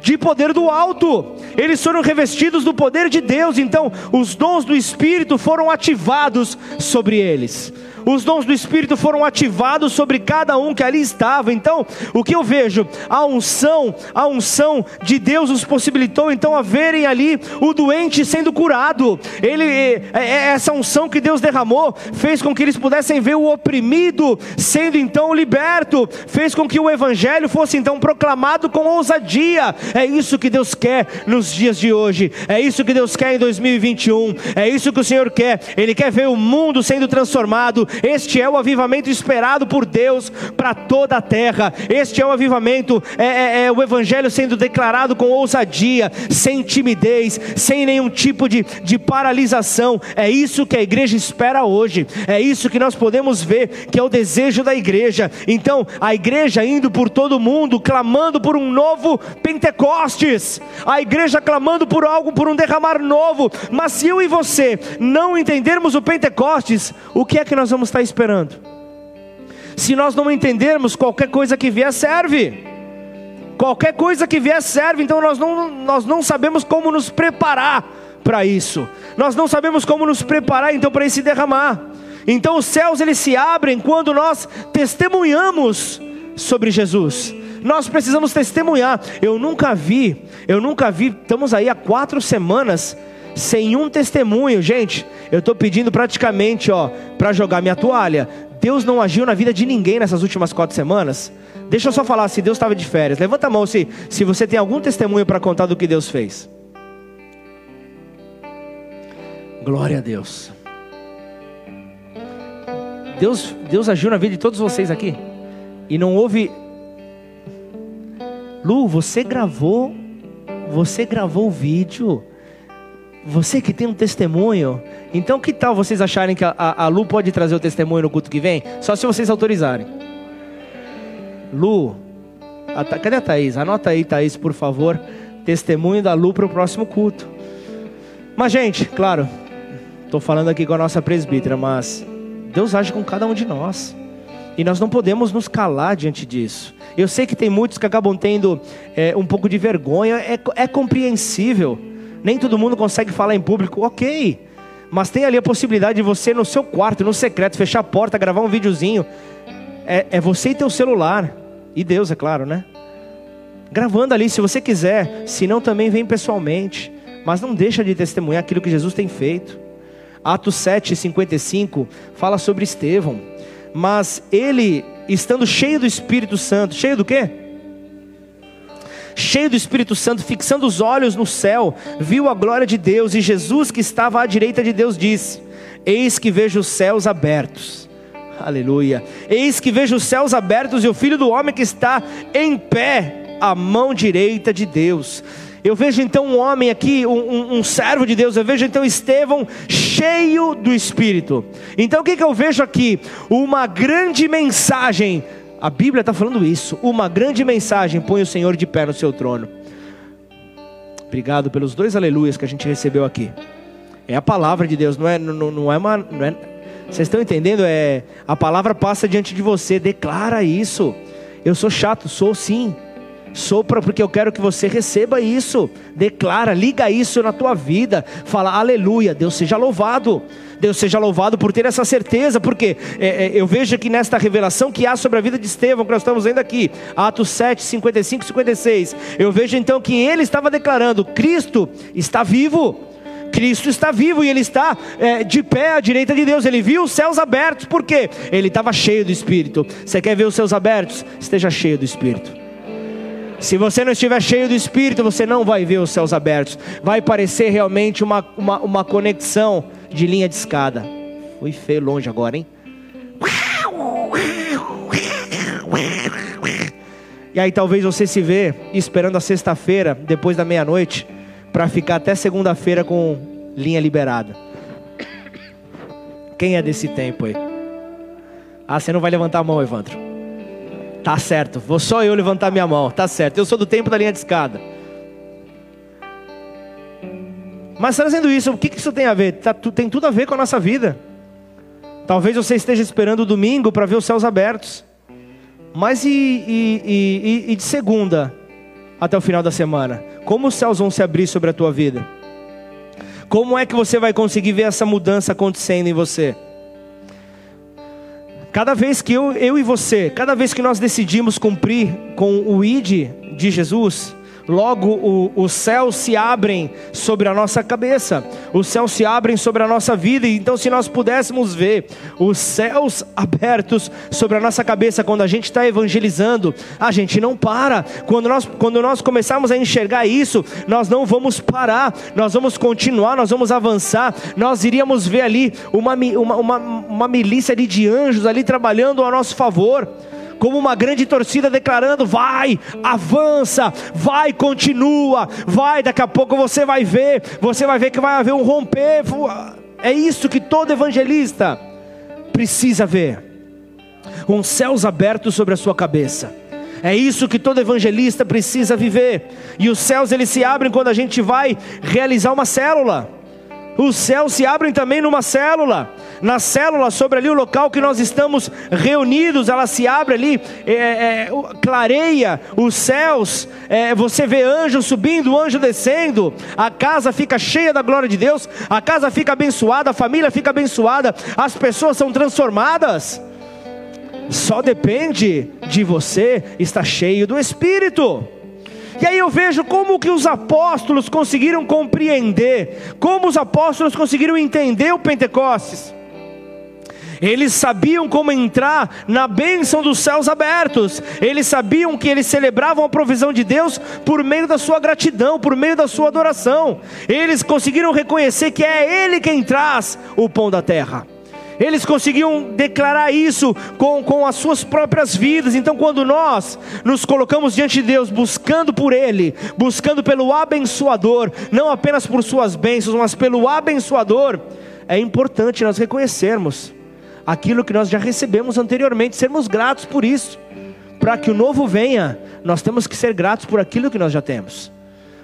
de poder do alto, eles foram revestidos do poder de Deus, então os dons do Espírito foram ativados sobre eles os dons do Espírito foram ativados sobre cada um que ali estava. Então, o que eu vejo? A unção, a unção de Deus os possibilitou então a verem ali o doente sendo curado. Ele, é, é, é essa unção que Deus derramou fez com que eles pudessem ver o oprimido sendo então liberto, fez com que o evangelho fosse então proclamado com ousadia. É isso que Deus quer nos dias de hoje. É isso que Deus quer em 2021. É isso que o Senhor quer. Ele quer ver o mundo sendo transformado este é o avivamento esperado por Deus para toda a terra. Este é o avivamento, é, é, é, o Evangelho sendo declarado com ousadia, sem timidez, sem nenhum tipo de, de paralisação. É isso que a igreja espera hoje. É isso que nós podemos ver, que é o desejo da igreja. Então, a igreja indo por todo o mundo, clamando por um novo Pentecostes. A igreja clamando por algo, por um derramar novo. Mas se eu e você não entendermos o Pentecostes, o que é que nós vamos estar esperando. Se nós não entendermos, qualquer coisa que vier serve. Qualquer coisa que vier serve, então nós não, nós não sabemos como nos preparar para isso. Nós não sabemos como nos preparar então para esse derramar. Então os céus eles se abrem quando nós testemunhamos sobre Jesus. Nós precisamos testemunhar. Eu nunca vi, eu nunca vi. Estamos aí há quatro semanas sem um testemunho, gente. Eu estou pedindo praticamente, ó, para jogar minha toalha. Deus não agiu na vida de ninguém nessas últimas quatro semanas. Deixa eu só falar se Deus estava de férias. Levanta a mão se, se você tem algum testemunho para contar do que Deus fez. Glória a Deus. Deus, Deus agiu na vida de todos vocês aqui. E não houve. Lu, você gravou. Você gravou o vídeo você que tem um testemunho, então que tal vocês acharem que a, a, a, Lu pode trazer o testemunho no culto que vem? Só se vocês autorizarem. Lu, a, cadê a Thaís? Anota aí, Thaís, por favor. Testemunho da Lu para o próximo culto. Mas, gente, claro, estou falando aqui com a nossa presbítera, mas Deus age com cada um de nós. E nós não podemos nos calar diante disso. Eu sei que tem muitos que acabam tendo é, um pouco de vergonha, é, é compreensível. Nem todo mundo consegue falar em público, ok. Mas tem ali a possibilidade de você no seu quarto, no secreto, fechar a porta, gravar um videozinho. É, é você e teu celular. E Deus, é claro, né? Gravando ali, se você quiser. Se não, também vem pessoalmente. Mas não deixa de testemunhar aquilo que Jesus tem feito. Atos 7, 55 fala sobre Estevão. Mas ele, estando cheio do Espírito Santo, cheio do quê? Cheio do Espírito Santo, fixando os olhos no céu, viu a glória de Deus e Jesus que estava à direita de Deus disse: Eis que vejo os céus abertos. Aleluia. Eis que vejo os céus abertos e o filho do homem que está em pé à mão direita de Deus. Eu vejo então um homem aqui, um, um, um, servo de Deus. Eu vejo então Estevão cheio do Espírito. Então o que, que eu vejo aqui? Uma grande mensagem a Bíblia está falando isso. Uma grande mensagem põe o Senhor de pé no seu trono. Obrigado pelos dois aleluias que a gente recebeu aqui. É a palavra de Deus, não é, não, não é uma. Não é, vocês estão entendendo? É a palavra passa diante de você, declara isso. Eu sou chato, sou sim. Sopra porque eu quero que você receba isso. Declara, liga isso na tua vida. Fala, aleluia, Deus seja louvado. Deus seja louvado por ter essa certeza, porque é, é, eu vejo aqui nesta revelação que há sobre a vida de Estevão, que nós estamos vendo aqui, Atos 7, 55 e 56. Eu vejo então que ele estava declarando: Cristo está vivo. Cristo está vivo e ele está é, de pé à direita de Deus. Ele viu os céus abertos, por quê? Ele estava cheio do Espírito. Você quer ver os céus abertos? Esteja cheio do Espírito. Se você não estiver cheio do Espírito, você não vai ver os céus abertos. Vai parecer realmente uma, uma, uma conexão de linha de escada. Fui feio longe agora, hein? E aí talvez você se vê esperando a sexta-feira, depois da meia-noite, para ficar até segunda-feira com linha liberada. Quem é desse tempo aí? Ah, você não vai levantar a mão, Evandro. Tá certo, vou só eu levantar minha mão, tá certo. Eu sou do tempo da linha de escada. Mas trazendo isso, o que isso tem a ver? Tá, tem tudo a ver com a nossa vida. Talvez você esteja esperando o domingo para ver os céus abertos. Mas e, e, e, e de segunda até o final da semana? Como os céus vão se abrir sobre a tua vida? Como é que você vai conseguir ver essa mudança acontecendo em você? Cada vez que eu, eu e você, cada vez que nós decidimos cumprir com o ID de Jesus, logo o, os céus se abrem sobre a nossa cabeça, os céus se abrem sobre a nossa vida. Então, se nós pudéssemos ver os céus abertos sobre a nossa cabeça quando a gente está evangelizando, a gente não para. Quando nós, quando nós começarmos a enxergar isso, nós não vamos parar, nós vamos continuar, nós vamos avançar. Nós iríamos ver ali uma, uma, uma, uma milícia de anjos ali trabalhando a nosso favor como uma grande torcida declarando: vai, avança, vai, continua, vai. Daqui a pouco você vai ver, você vai ver que vai haver um romper. É isso que todo evangelista precisa ver: um céus abertos sobre a sua cabeça. É isso que todo evangelista precisa viver. E os céus eles se abrem quando a gente vai realizar uma célula. Os céus se abrem também numa célula. Na célula, sobre ali o local que nós estamos reunidos, ela se abre ali, é, é, clareia os céus. É, você vê anjo subindo, anjo descendo. A casa fica cheia da glória de Deus. A casa fica abençoada, a família fica abençoada. As pessoas são transformadas. Só depende de você estar cheio do Espírito. E aí eu vejo como que os apóstolos conseguiram compreender, como os apóstolos conseguiram entender o Pentecostes. Eles sabiam como entrar na bênção dos céus abertos. Eles sabiam que eles celebravam a provisão de Deus por meio da sua gratidão, por meio da sua adoração. Eles conseguiram reconhecer que é Ele quem traz o pão da terra eles conseguiam declarar isso com, com as suas próprias vidas. Então, quando nós nos colocamos diante de Deus, buscando por Ele, buscando pelo abençoador, não apenas por suas bênçãos, mas pelo abençoador, é importante nós reconhecermos aquilo que nós já recebemos anteriormente, sermos gratos por isso. Para que o novo venha, nós temos que ser gratos por aquilo que nós já temos.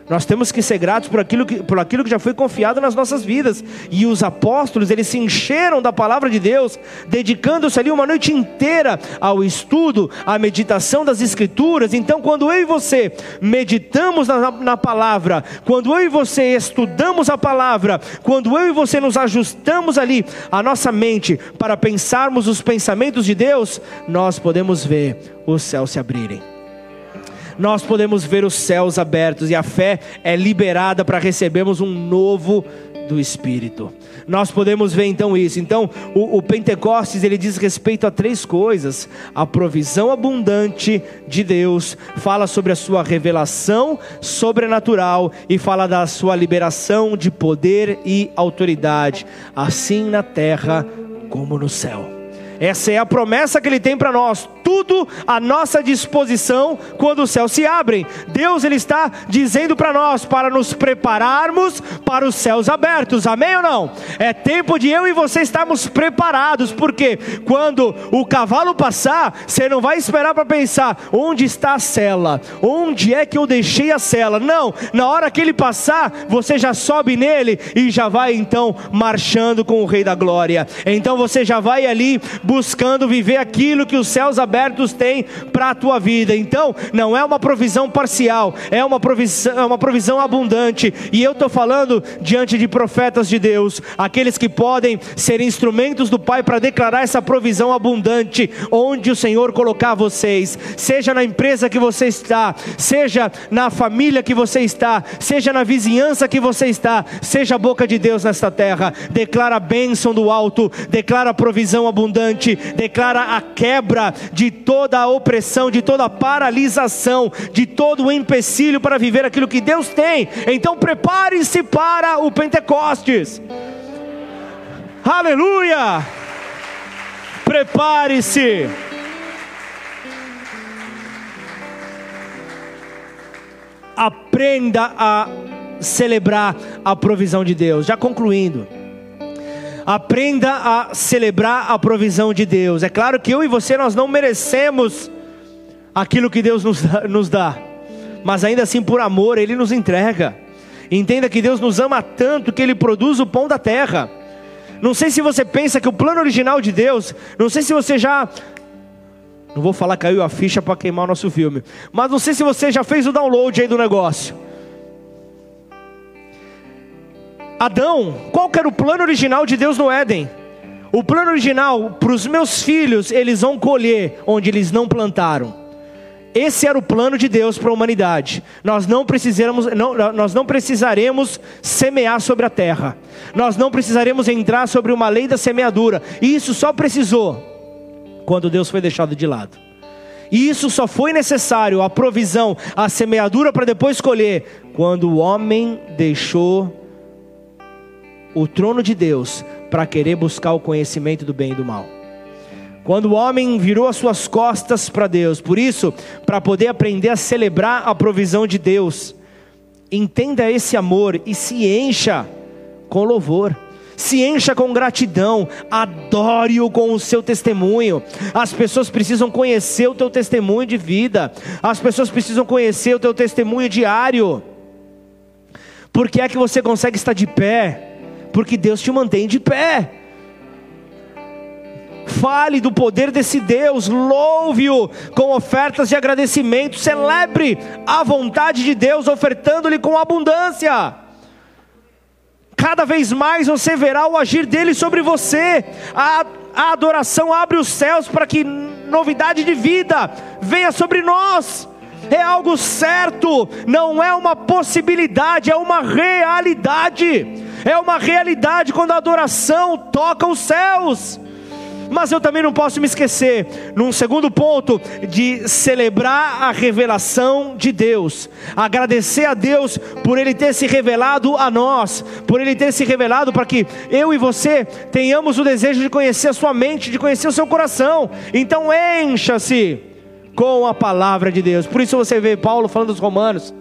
Nós temos que ser gratos por aquilo que, por aquilo que já foi confiado nas nossas vidas. E os apóstolos, eles se encheram da palavra de Deus, dedicando-se ali uma noite inteira ao estudo, à meditação das Escrituras. Então, quando eu e você meditamos na, na palavra, quando eu e você estudamos a palavra, quando eu e você nos ajustamos ali a nossa mente para pensarmos os pensamentos de Deus, nós podemos ver os céus se abrirem nós podemos ver os céus abertos e a fé é liberada para recebermos um novo do Espírito. Nós podemos ver então isso. Então, o, o, Pentecostes ele diz respeito a três coisas: a provisão abundante de Deus, fala sobre a sua revelação sobrenatural e fala da sua liberação de poder e autoridade, assim na terra como no céu. Essa é a promessa que ele tem para nós, tudo à nossa disposição quando os céus se abrem. Deus ele está dizendo para nós para nos prepararmos para os céus abertos. Amém ou não? É tempo de eu e você estarmos preparados, porque quando o cavalo passar, você não vai esperar para pensar onde está a cela, onde é que eu deixei a cela. Não, na hora que ele passar, você já sobe nele e já vai então marchando com o Rei da Glória. Então você já vai ali buscando viver aquilo que os céus abertos têm para a tua vida. Então, não é uma provisão parcial, é uma provisão, é uma provisão abundante. E eu estou falando diante de profetas de Deus, aqueles que podem ser instrumentos do Pai para declarar essa provisão abundante, onde o Senhor colocar vocês, seja na empresa que você está, seja na família que você está, seja na vizinhança que você está, seja a boca de Deus nesta terra. Declara a bênção do alto, declara a provisão abundante declara a quebra de toda a opressão, de toda a paralisação, de todo o empecilho para viver aquilo que Deus tem. Então prepare-se para o Pentecostes. Aleluia! Prepare-se. Aprenda a celebrar a provisão de Deus. Já concluindo. Aprenda a celebrar a provisão de Deus. É claro que eu e você nós não merecemos aquilo que Deus nos dá, nos dá, mas ainda assim por amor Ele nos entrega. Entenda que Deus nos ama tanto que Ele produz o pão da terra. Não sei se você pensa que o plano original de Deus, não sei se você já. Não vou falar caiu a ficha para queimar o nosso filme, mas não sei se você já fez o download aí do negócio. Adão, qual que era o plano original de Deus no Éden? O plano original para os meus filhos, eles vão colher onde eles não plantaram. Esse era o plano de Deus para a humanidade. Nós não precisaremos, não, nós não precisaremos semear sobre a terra. Nós não precisaremos entrar sobre uma lei da semeadura. E isso só precisou quando Deus foi deixado de lado. E isso só foi necessário, a provisão, a semeadura para depois colher, quando o homem deixou o trono de Deus para querer buscar o conhecimento do bem e do mal quando o homem virou as suas costas para Deus. Por isso, para poder aprender a celebrar a provisão de Deus, entenda esse amor e se encha com louvor. Se encha com gratidão, adore-o com o seu testemunho. As pessoas precisam conhecer o teu testemunho de vida, as pessoas precisam conhecer o teu testemunho diário. Porque é que você consegue estar de pé? Porque Deus te mantém de pé. Fale do poder desse Deus, louve-o com ofertas de agradecimento, celebre a vontade de Deus, ofertando-lhe com abundância. Cada vez mais você verá o agir dele sobre você. A, a adoração abre os céus para que novidade de vida venha sobre nós. É algo certo, não é uma possibilidade, é uma realidade. É uma realidade quando a adoração toca os céus. Mas eu também não posso me esquecer, num segundo ponto, de celebrar a revelação de Deus, agradecer a Deus por Ele ter se revelado a nós, por Ele ter se revelado para que eu e você tenhamos o desejo de conhecer a Sua mente, de conhecer o seu coração. Então encha-se com a palavra de Deus. Por isso você vê Paulo falando dos Romanos: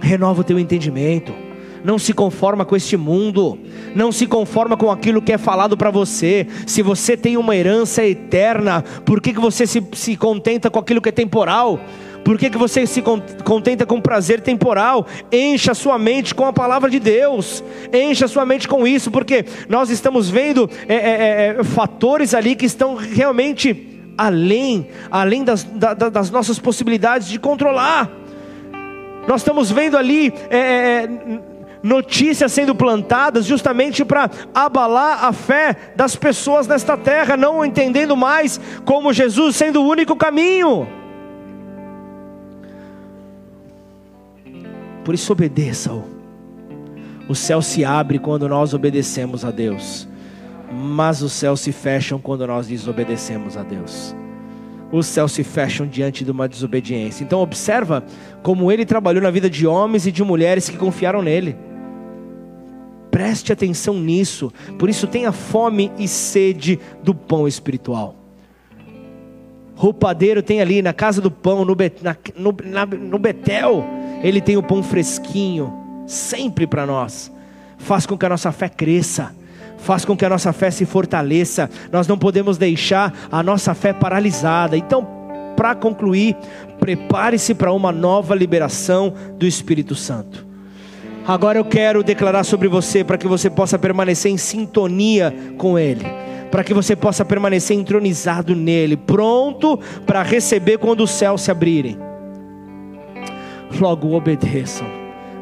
renova o teu entendimento não se conforma com este mundo, não se conforma com aquilo que é falado para você. Se você tem uma herança eterna, por que, que você se, se contenta com aquilo que é temporal? Por que, que você se contenta com prazer temporal? Encha sua mente com a palavra de Deus, encha sua mente com isso, porque nós estamos vendo é, é, é, é fatores ali que estão realmente além, além das, da, das nossas possibilidades de controlar. Nós estamos vendo ali é, é, notícias sendo plantadas justamente para abalar a fé das pessoas nesta terra, não entendendo mais como Jesus sendo o único caminho. Por isso obedeça-o. O céu se abre quando nós obedecemos a Deus, mas os céus se fecham quando nós desobedecemos a Deus. Os céus se fecham diante de uma desobediência. Então observa como ele trabalhou na vida de homens e de mulheres que confiaram nele. Preste atenção nisso. Por isso, tenha fome e sede do pão espiritual. O padeiro tem ali na casa do pão, no, Bet, na, no, na, no Betel, ele tem o pão fresquinho, sempre para nós. Faz com que a nossa fé cresça, faz com que a nossa fé se fortaleça. Nós não podemos deixar a nossa fé paralisada. Então, para concluir, prepare-se para uma nova liberação do Espírito Santo. Agora eu quero declarar sobre você para que você possa permanecer em sintonia com Ele, para que você possa permanecer entronizado nele, pronto para receber quando os céus se abrirem. Logo obedeçam,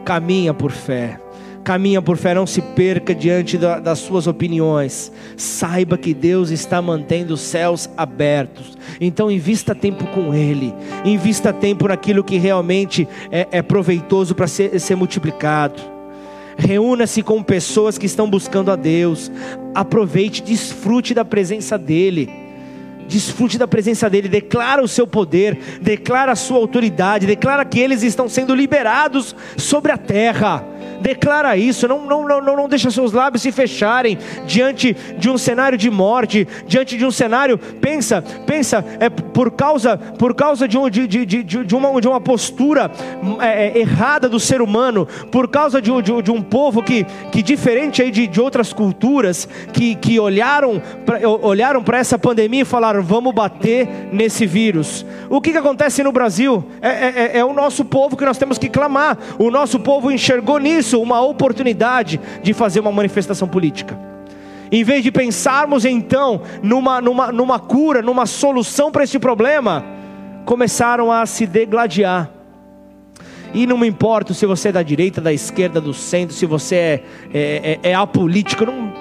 caminha por fé. Caminha por fé, não se perca diante da, das suas opiniões. Saiba que Deus está mantendo os céus abertos. Então, invista tempo com Ele. Invista tempo naquilo que realmente é, é proveitoso para ser, ser multiplicado. Reúna-se com pessoas que estão buscando a Deus. Aproveite, desfrute da presença dEle. Desfrute da presença dEle. Declara o seu poder, declara a sua autoridade, declara que eles estão sendo liberados sobre a terra declara isso, não, não, não, não deixa seus lábios se fecharem diante de um cenário de morte, diante de um cenário, pensa, pensa, é por causa, por causa de, um, de, de, de, de, uma, de uma postura é, é, errada do ser humano, por causa de, de, de um povo que, que diferente aí de, de outras culturas, que, que olharam para olharam essa pandemia e falaram, vamos bater nesse vírus. O que, que acontece no Brasil? É, é, é, é o nosso povo que nós temos que clamar, o nosso povo enxergou nisso isso uma oportunidade de fazer uma manifestação política. Em vez de pensarmos então numa, numa, numa cura, numa solução para esse problema, começaram a se degladiar. E não me importa se você é da direita, da esquerda, do centro, se você é, é, é, é apolítico, não,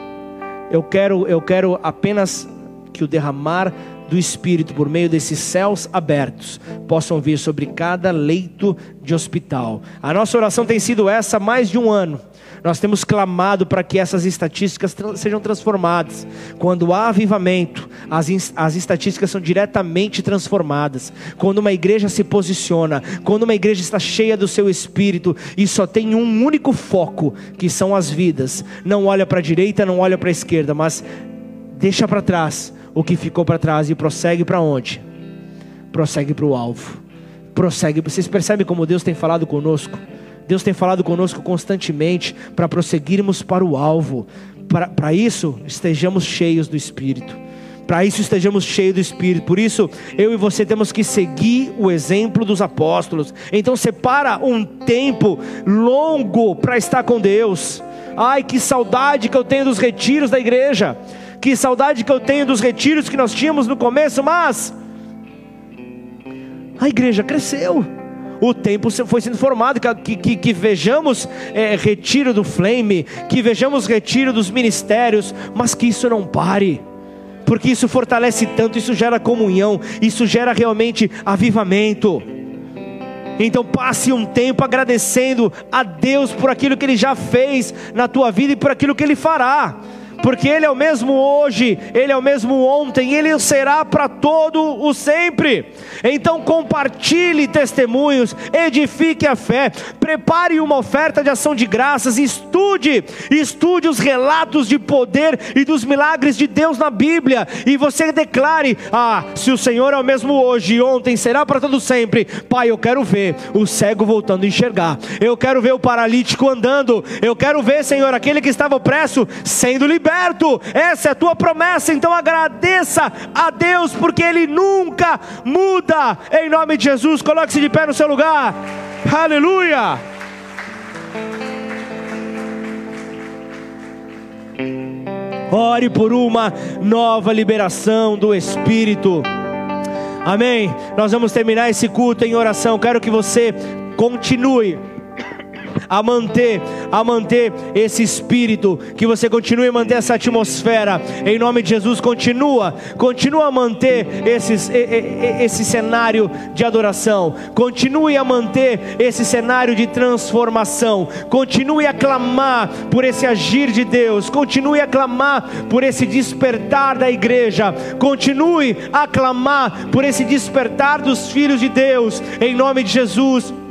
eu, quero, eu quero apenas que o derramar do Espírito por meio desses céus abertos possam vir sobre cada leito de hospital. A nossa oração tem sido essa há mais de um ano. Nós temos clamado para que essas estatísticas sejam transformadas. Quando há avivamento, as, as estatísticas são diretamente transformadas. Quando uma igreja se posiciona, quando uma igreja está cheia do seu espírito e só tem um único foco, que são as vidas, não olha para a direita, não olha para a esquerda, mas deixa para trás o que ficou para trás e prossegue para onde? Prossegue para o alvo. Prossegue. Vocês percebem como Deus tem falado conosco? Deus tem falado conosco constantemente para prosseguirmos para o alvo. Para isso, estejamos cheios do Espírito. Para isso, estejamos cheios do Espírito. Por isso, eu e você temos que seguir o exemplo dos apóstolos. Então, separa um tempo longo para estar com Deus. Ai, que saudade que eu tenho dos retiros da igreja que saudade que eu tenho dos retiros que nós tínhamos no começo, mas a igreja cresceu. O tempo foi sendo formado, que, que, que vejamos é, retiro do flame, que vejamos retiro dos ministérios, mas que isso não pare porque isso fortalece tanto, isso gera comunhão, isso gera realmente avivamento. Então passe um tempo agradecendo a Deus por aquilo que Ele já fez na tua vida e por aquilo que Ele fará porque Ele é o mesmo hoje, Ele é o mesmo ontem, Ele será para todo o sempre. Então compartilhe testemunhos, edifique a fé, prepare uma oferta de ação de graças, estude, estude os relatos de poder e dos milagres de Deus na Bíblia, e você declare: Ah, se o Senhor é o mesmo hoje e ontem, será para todo sempre. Pai, eu quero ver o cego voltando a enxergar, eu quero ver o paralítico andando, eu quero ver, Senhor, aquele que estava opresso sendo liberto certo, essa é a tua promessa, então agradeça a Deus, porque Ele nunca muda, em nome de Jesus, coloque-se de pé no seu lugar, aleluia. Ore por uma nova liberação do Espírito. Amém. Nós vamos terminar esse culto em oração. Quero que você continue a manter, a manter esse espírito, que você continue a manter essa atmosfera. Em nome de Jesus, continua, continua a manter esses, esse cenário de adoração. Continue a manter esse cenário de transformação. Continue a clamar por esse agir de Deus. Continue a clamar por esse despertar da igreja. Continue a clamar por esse despertar dos filhos de Deus. Em nome de Jesus.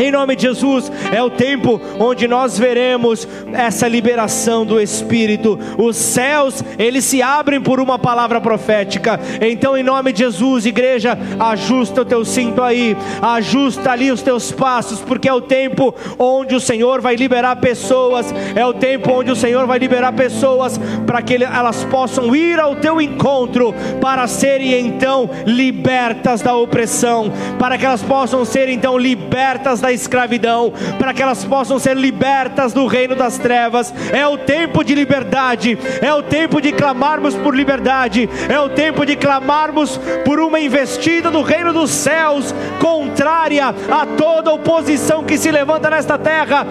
Em nome de Jesus, é o tempo onde nós veremos essa liberação do Espírito. Os céus, eles se abrem por uma palavra profética. Então, em nome de Jesus, igreja, ajusta o teu cinto aí, ajusta ali os teus passos, porque é o tempo onde o Senhor vai liberar pessoas. É o tempo onde o Senhor vai liberar pessoas para que elas possam ir ao teu encontro para serem então libertas da opressão, para que elas possam ser então libertas da escravidão, para que elas possam ser libertas do reino das trevas. É o tempo de liberdade, é o tempo de clamarmos por liberdade, é o tempo de clamarmos por uma investida no reino dos céus, contrária a toda oposição que se levanta nesta terra.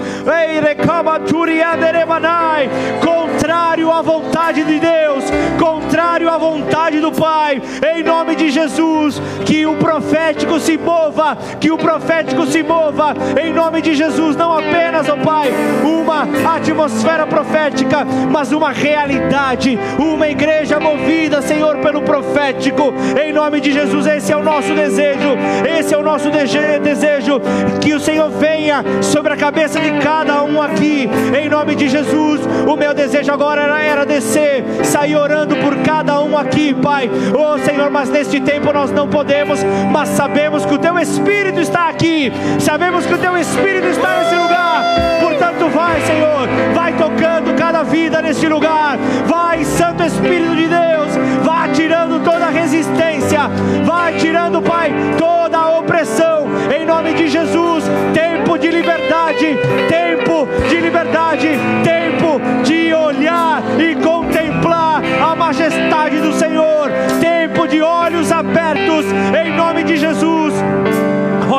Contrário à vontade de Deus, contrário à vontade do Pai. Em nome de Jesus, que o profético se mova, que o profético se mova. Em nome de Jesus, não apenas, ó Pai, uma atmosfera profética, mas uma realidade, uma igreja movida, Senhor, pelo profético. Em nome de Jesus, esse é o nosso desejo. Esse é o nosso desejo que o Senhor venha sobre a cabeça de cada um aqui. Em nome de Jesus, o meu desejo agora era, era descer, sair orando por cada um aqui, Pai. Oh Senhor, mas neste tempo nós não podemos, mas sabemos que o Teu Espírito está aqui. Sabemos que o Teu Espírito está nesse lugar. Portanto, vai, Senhor, vai tocando cada vida neste lugar. Vai, Santo Espírito de Deus, vai tirando toda resistência, vai tirando, Pai, toda a opressão. Em nome de Jesus, tempo de liberdade, tempo de liberdade, tempo de olhar e contemplar a majestade do Senhor, tempo de olhos abertos, em nome de Jesus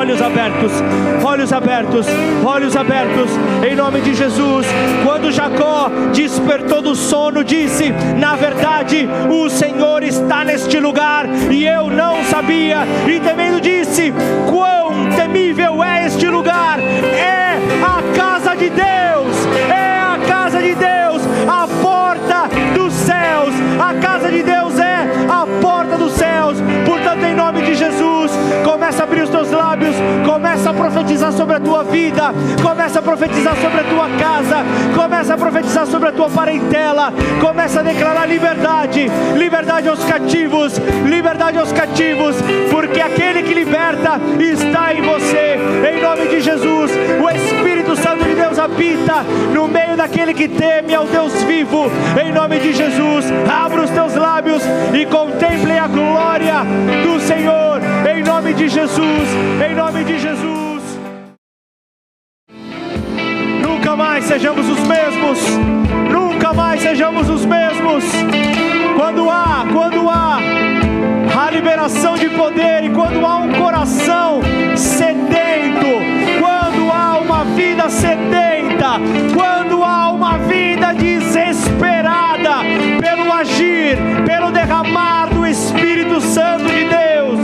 olhos abertos, olhos abertos, olhos abertos, em nome de Jesus. Quando Jacó despertou do sono, disse: Na verdade, o Senhor está neste lugar e eu não sabia. E temendo disse: Quão temível é este lugar! É a casa de Deus, os teus lábios, começa a profetizar sobre a tua vida, começa a profetizar sobre a tua casa, começa a profetizar sobre a tua parentela, começa a declarar liberdade, liberdade aos cativos, liberdade aos cativos, porque aquele que liberta está em você. Em nome de Jesus, o Espírito Santo de Deus habita no meio daquele que teme ao Deus vivo. Em nome de Jesus, abra os teus lábios e contemple a glória do Senhor. Em nome de Jesus, em nome de Jesus. Nunca mais sejamos os mesmos. Nunca mais sejamos os mesmos. Quando há, quando há a liberação de poder e quando há um coração sedento, quando há uma vida sedenta, quando há uma vida desesperada pelo agir, pelo derramar do Espírito Santo de Deus.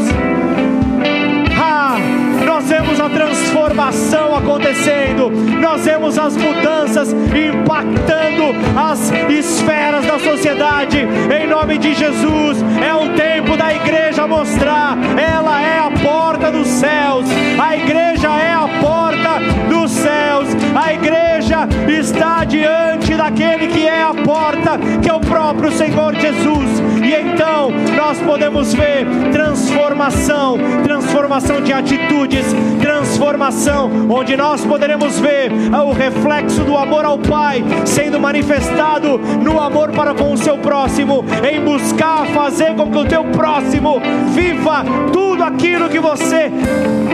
Nós vemos a transformação acontecendo, nós vemos as mudanças impactando as esferas da sociedade, em nome de Jesus. É o tempo da igreja mostrar, ela é a porta dos céus, a igreja é a porta dos céus, a igreja está diante daquele que é a porta, que é o próprio Senhor Jesus, e então nós podemos ver transformação, transformação de atitudes, transformação, onde nós poderemos ver o reflexo do amor ao Pai sendo manifestado no amor para com o seu próximo, em buscar fazer com que o teu próximo viva tudo aquilo que você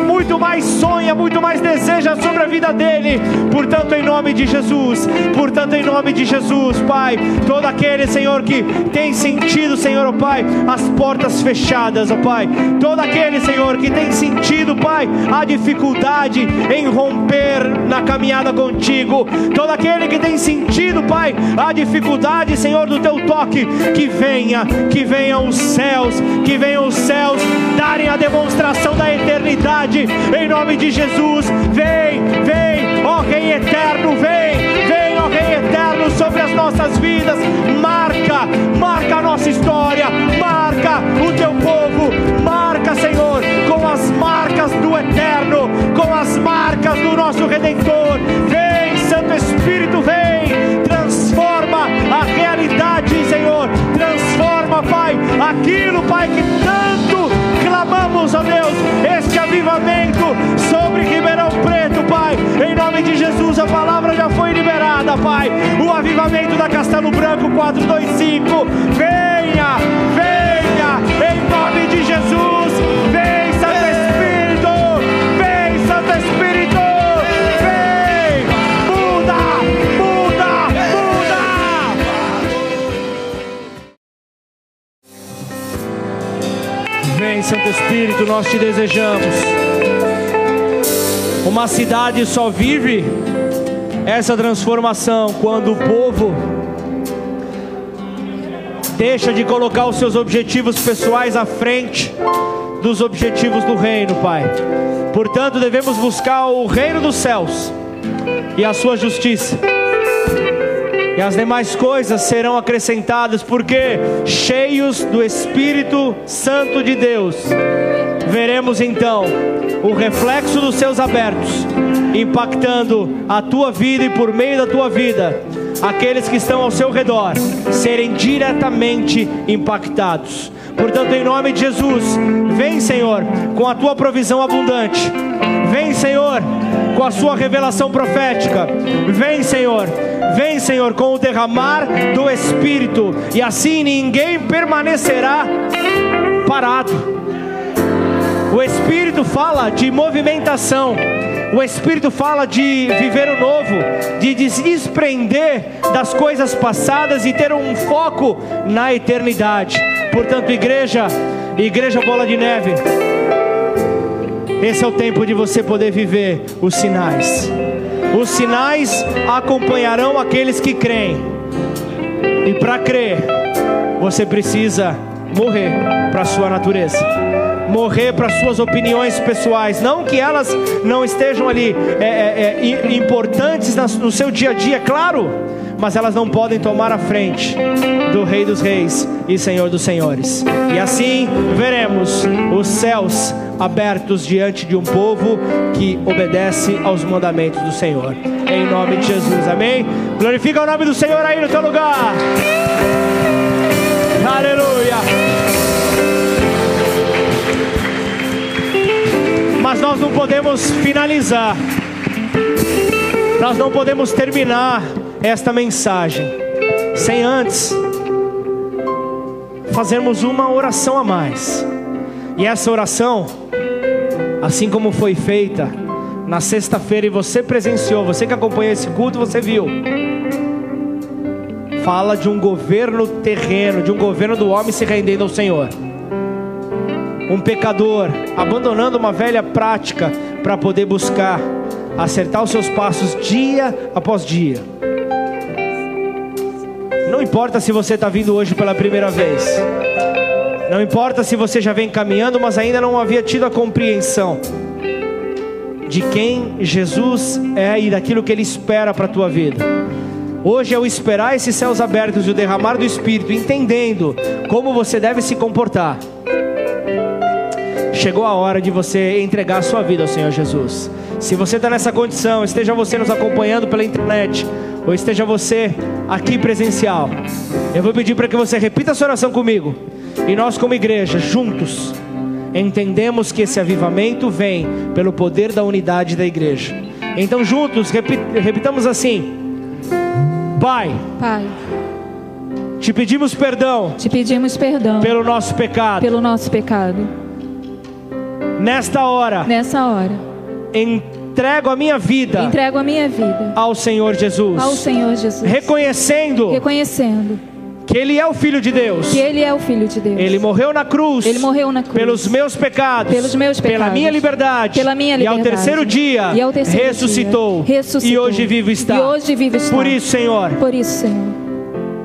muito mais sonha, muito mais deseja sobre a vida dele. Portanto, em nome de Jesus, portanto, em nome de Jesus, Pai, todo aquele, Senhor, que tem sentido, Senhor, oh Pai, as portas fechadas, oh Pai, todo aquele, Senhor, que tem sentido, Pai, a dificuldade em romper na caminhada contigo, todo aquele que tem sentido, Pai, a dificuldade, Senhor, do teu toque, que venha, que venham os céus, que venham os céus darem a demonstração da eternidade, em nome de Jesus, vem, vem, ó Rei eterno, vem, vem, ó Rei eterno, sobre as nossas vidas, marca, marca a nossa história, marca o teu povo, marca, Senhor, com as marcas do eterno, com as marcas do nosso redentor. Vem, Santo Espírito, vem, transforma a realidade, Senhor, transforma, Pai, aquilo, Pai, que tanto clamamos, ó Deus, este avivamento sobre Ribeirão Preto, Pai, em nome de Jesus, a palavra já foi liberada, Pai, o avivamento da Castelo Branco 425, venha, venha, em nome de Jesus, vem, Santo Espírito, vem, Santo Espírito, vem, muda, muda, muda. Vem, Santo Espírito, nós te desejamos. Uma cidade só vive essa transformação quando o povo Deixa de colocar os seus objetivos pessoais à frente dos objetivos do reino, Pai. Portanto, devemos buscar o reino dos céus e a sua justiça. E as demais coisas serão acrescentadas, porque cheios do Espírito Santo de Deus, veremos então o reflexo dos seus abertos, impactando a tua vida e por meio da tua vida, aqueles que estão ao seu redor serem diretamente impactados. Portanto, em nome de Jesus, vem, Senhor, com a tua provisão abundante. Vem, Senhor, com a sua revelação profética. Vem, Senhor. Vem, Senhor, com o derramar do Espírito, e assim ninguém permanecerá parado. O Espírito fala de movimentação. O Espírito fala de viver o novo, de desprender das coisas passadas e ter um foco na eternidade. Portanto, igreja, igreja bola de neve, esse é o tempo de você poder viver os sinais. Os sinais acompanharão aqueles que creem. E para crer, você precisa morrer para a sua natureza morrer para suas opiniões pessoais. Não que elas não estejam ali é, é, é, importantes no seu dia a dia, claro, mas elas não podem tomar a frente do Rei dos Reis e Senhor dos Senhores. E assim veremos os céus abertos diante de um povo que obedece aos mandamentos do Senhor. Em nome de Jesus, amém? Glorifica o nome do Senhor aí no teu lugar. Aleluia. Nós não podemos finalizar, nós não podemos terminar esta mensagem sem antes fazermos uma oração a mais. E essa oração, assim como foi feita na sexta-feira e você presenciou, você que acompanhou esse culto, você viu. Fala de um governo terreno, de um governo do homem se rendendo ao Senhor. Um pecador abandonando uma velha prática para poder buscar acertar os seus passos dia após dia. Não importa se você está vindo hoje pela primeira vez. Não importa se você já vem caminhando, mas ainda não havia tido a compreensão de quem Jesus é e daquilo que Ele espera para a tua vida. Hoje é o esperar esses céus abertos e o derramar do Espírito, entendendo como você deve se comportar. Chegou a hora de você entregar a sua vida ao Senhor Jesus. Se você está nessa condição, esteja você nos acompanhando pela internet, ou esteja você aqui presencial, eu vou pedir para que você repita essa oração comigo. E nós, como igreja, juntos, entendemos que esse avivamento vem pelo poder da unidade da igreja. Então, juntos, repitamos assim: Pai, Pai, te pedimos perdão, te pedimos perdão pelo nosso pecado, pelo nosso pecado. Nesta hora, nessa hora, entrego a minha vida, entrego a minha vida ao Senhor Jesus, ao Senhor Jesus, reconhecendo, reconhecendo que ele é o filho de Deus. Que ele é o filho de Deus. Ele morreu na cruz. Ele morreu na cruz. Pelos meus pecados. Pelos meus pecados. Pela minha liberdade. Pela minha liberdade. E ao terceiro dia, e ao terceiro ressuscitou. Dia, ressuscitou. E hoje vivo está. E hoje vivo está. Por isso, Senhor. Por isso, Senhor.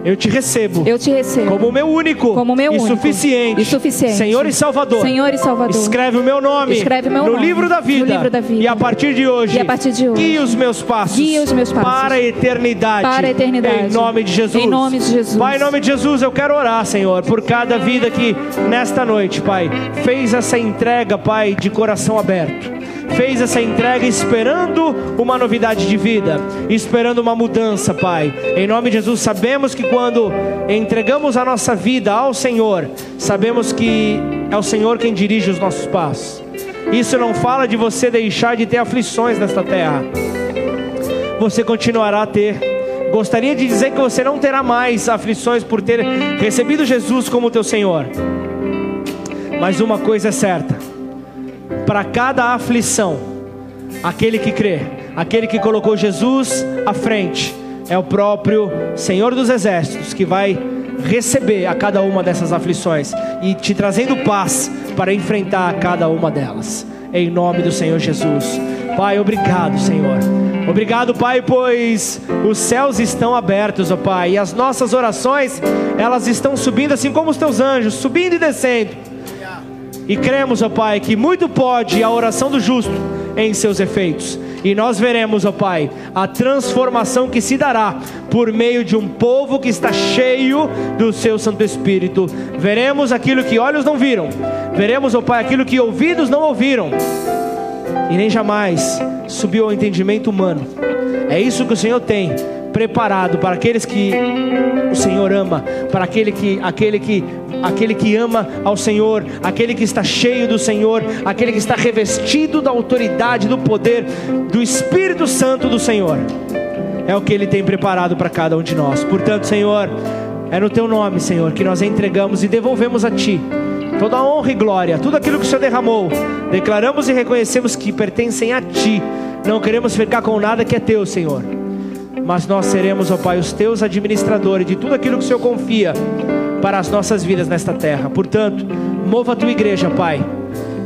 Eu te recebo. Eu te recebo. Como meu único. Como meu e único. Suficiente. E suficiente. Senhor e Salvador. Senhor e Salvador. Escreve o meu nome. Escreve meu no nome. livro da vida. No livro da vida. E a partir de hoje. E a partir de hoje. Guie os meus passos. Guie os meus passos. Para a eternidade. Para a eternidade. Em nome de Jesus. Em nome de Jesus. Pai, em nome de Jesus, eu quero orar, Senhor, por cada vida que nesta noite, Pai, fez essa entrega, Pai, de coração aberto fez essa entrega esperando uma novidade de vida, esperando uma mudança, Pai. Em nome de Jesus, sabemos que quando entregamos a nossa vida ao Senhor, sabemos que é o Senhor quem dirige os nossos passos. Isso não fala de você deixar de ter aflições nesta terra. Você continuará a ter. Gostaria de dizer que você não terá mais aflições por ter recebido Jesus como teu Senhor. Mas uma coisa é certa: para cada aflição, aquele que crê, aquele que colocou Jesus à frente, é o próprio Senhor dos Exércitos que vai receber a cada uma dessas aflições e te trazendo paz para enfrentar cada uma delas. Em nome do Senhor Jesus. Pai, obrigado, Senhor Obrigado, Pai, pois os céus estão abertos, ó Pai, e as nossas orações, elas estão subindo assim como os teus anjos, subindo e descendo. E cremos, ó Pai, que muito pode a oração do justo em seus efeitos. E nós veremos, ó Pai, a transformação que se dará por meio de um povo que está cheio do seu Santo Espírito. Veremos aquilo que olhos não viram, veremos, ó Pai, aquilo que ouvidos não ouviram, e nem jamais subiu ao entendimento humano. É isso que o Senhor tem preparado para aqueles que o Senhor ama, para aquele que aquele que aquele que ama ao Senhor, aquele que está cheio do Senhor, aquele que está revestido da autoridade, do poder do Espírito Santo do Senhor. É o que ele tem preparado para cada um de nós. Portanto, Senhor, é no teu nome, Senhor, que nós entregamos e devolvemos a ti toda a honra e glória, tudo aquilo que o Senhor derramou. Declaramos e reconhecemos que pertencem a ti. Não queremos ficar com nada que é teu, Senhor mas nós seremos, ó Pai, os teus administradores de tudo aquilo que o Senhor confia para as nossas vidas nesta terra. Portanto, mova a tua igreja, Pai,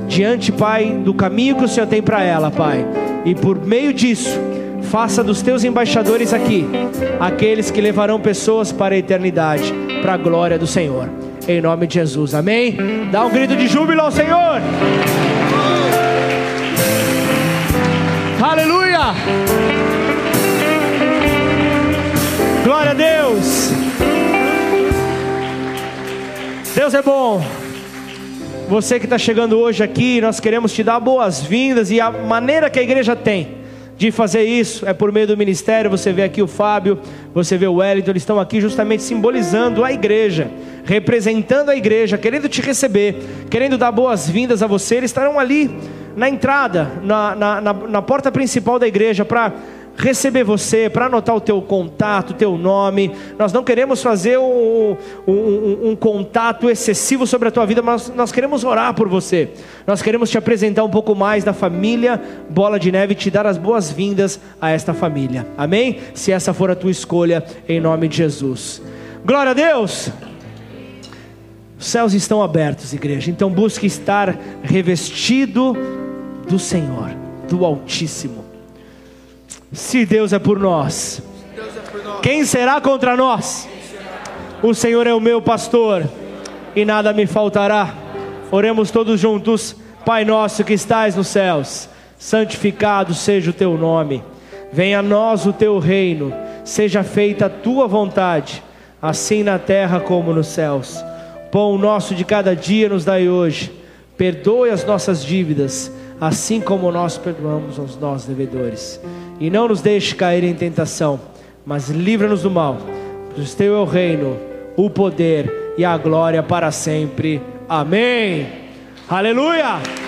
diante, Pai, do caminho que o Senhor tem para ela, Pai, e por meio disso, faça dos teus embaixadores aqui aqueles que levarão pessoas para a eternidade, para a glória do Senhor. Em nome de Jesus, amém? Dá um grito de júbilo ao Senhor. Aleluia! Glória a Deus. Deus é bom. Você que está chegando hoje aqui, nós queremos te dar boas-vindas e a maneira que a igreja tem de fazer isso é por meio do ministério. Você vê aqui o Fábio, você vê o Wellington, eles estão aqui justamente simbolizando a igreja, representando a igreja, querendo te receber, querendo dar boas-vindas a você. Eles estarão ali na entrada, na, na, na, na porta principal da igreja para receber você, para anotar o teu contato, o teu nome. Nós não queremos fazer um, um, um, contato excessivo sobre a tua vida, mas nós queremos orar por você. Nós queremos te apresentar um pouco mais da família Bola de Neve e te dar as boas-vindas a esta família. Amém? Se essa for a tua escolha, em nome de Jesus. Glória a Deus! Os céus estão abertos, igreja. Então busque estar revestido do Senhor, do Altíssimo. Se Deus é por nós, quem será contra nós? O Senhor é o meu pastor e nada me faltará. Oremos todos juntos. Pai nosso que estais nos céus, santificado seja o teu nome. Venha a nós o teu reino. Seja feita a tua vontade, assim na terra como nos céus. Pão nosso de cada dia nos dai hoje. Perdoe as nossas dívidas, assim como nós perdoamos aos nossos devedores e não nos deixe cair em tentação, mas livra-nos do mal. Pois teu é o reino, o poder e a glória para sempre. Amém. Aleluia!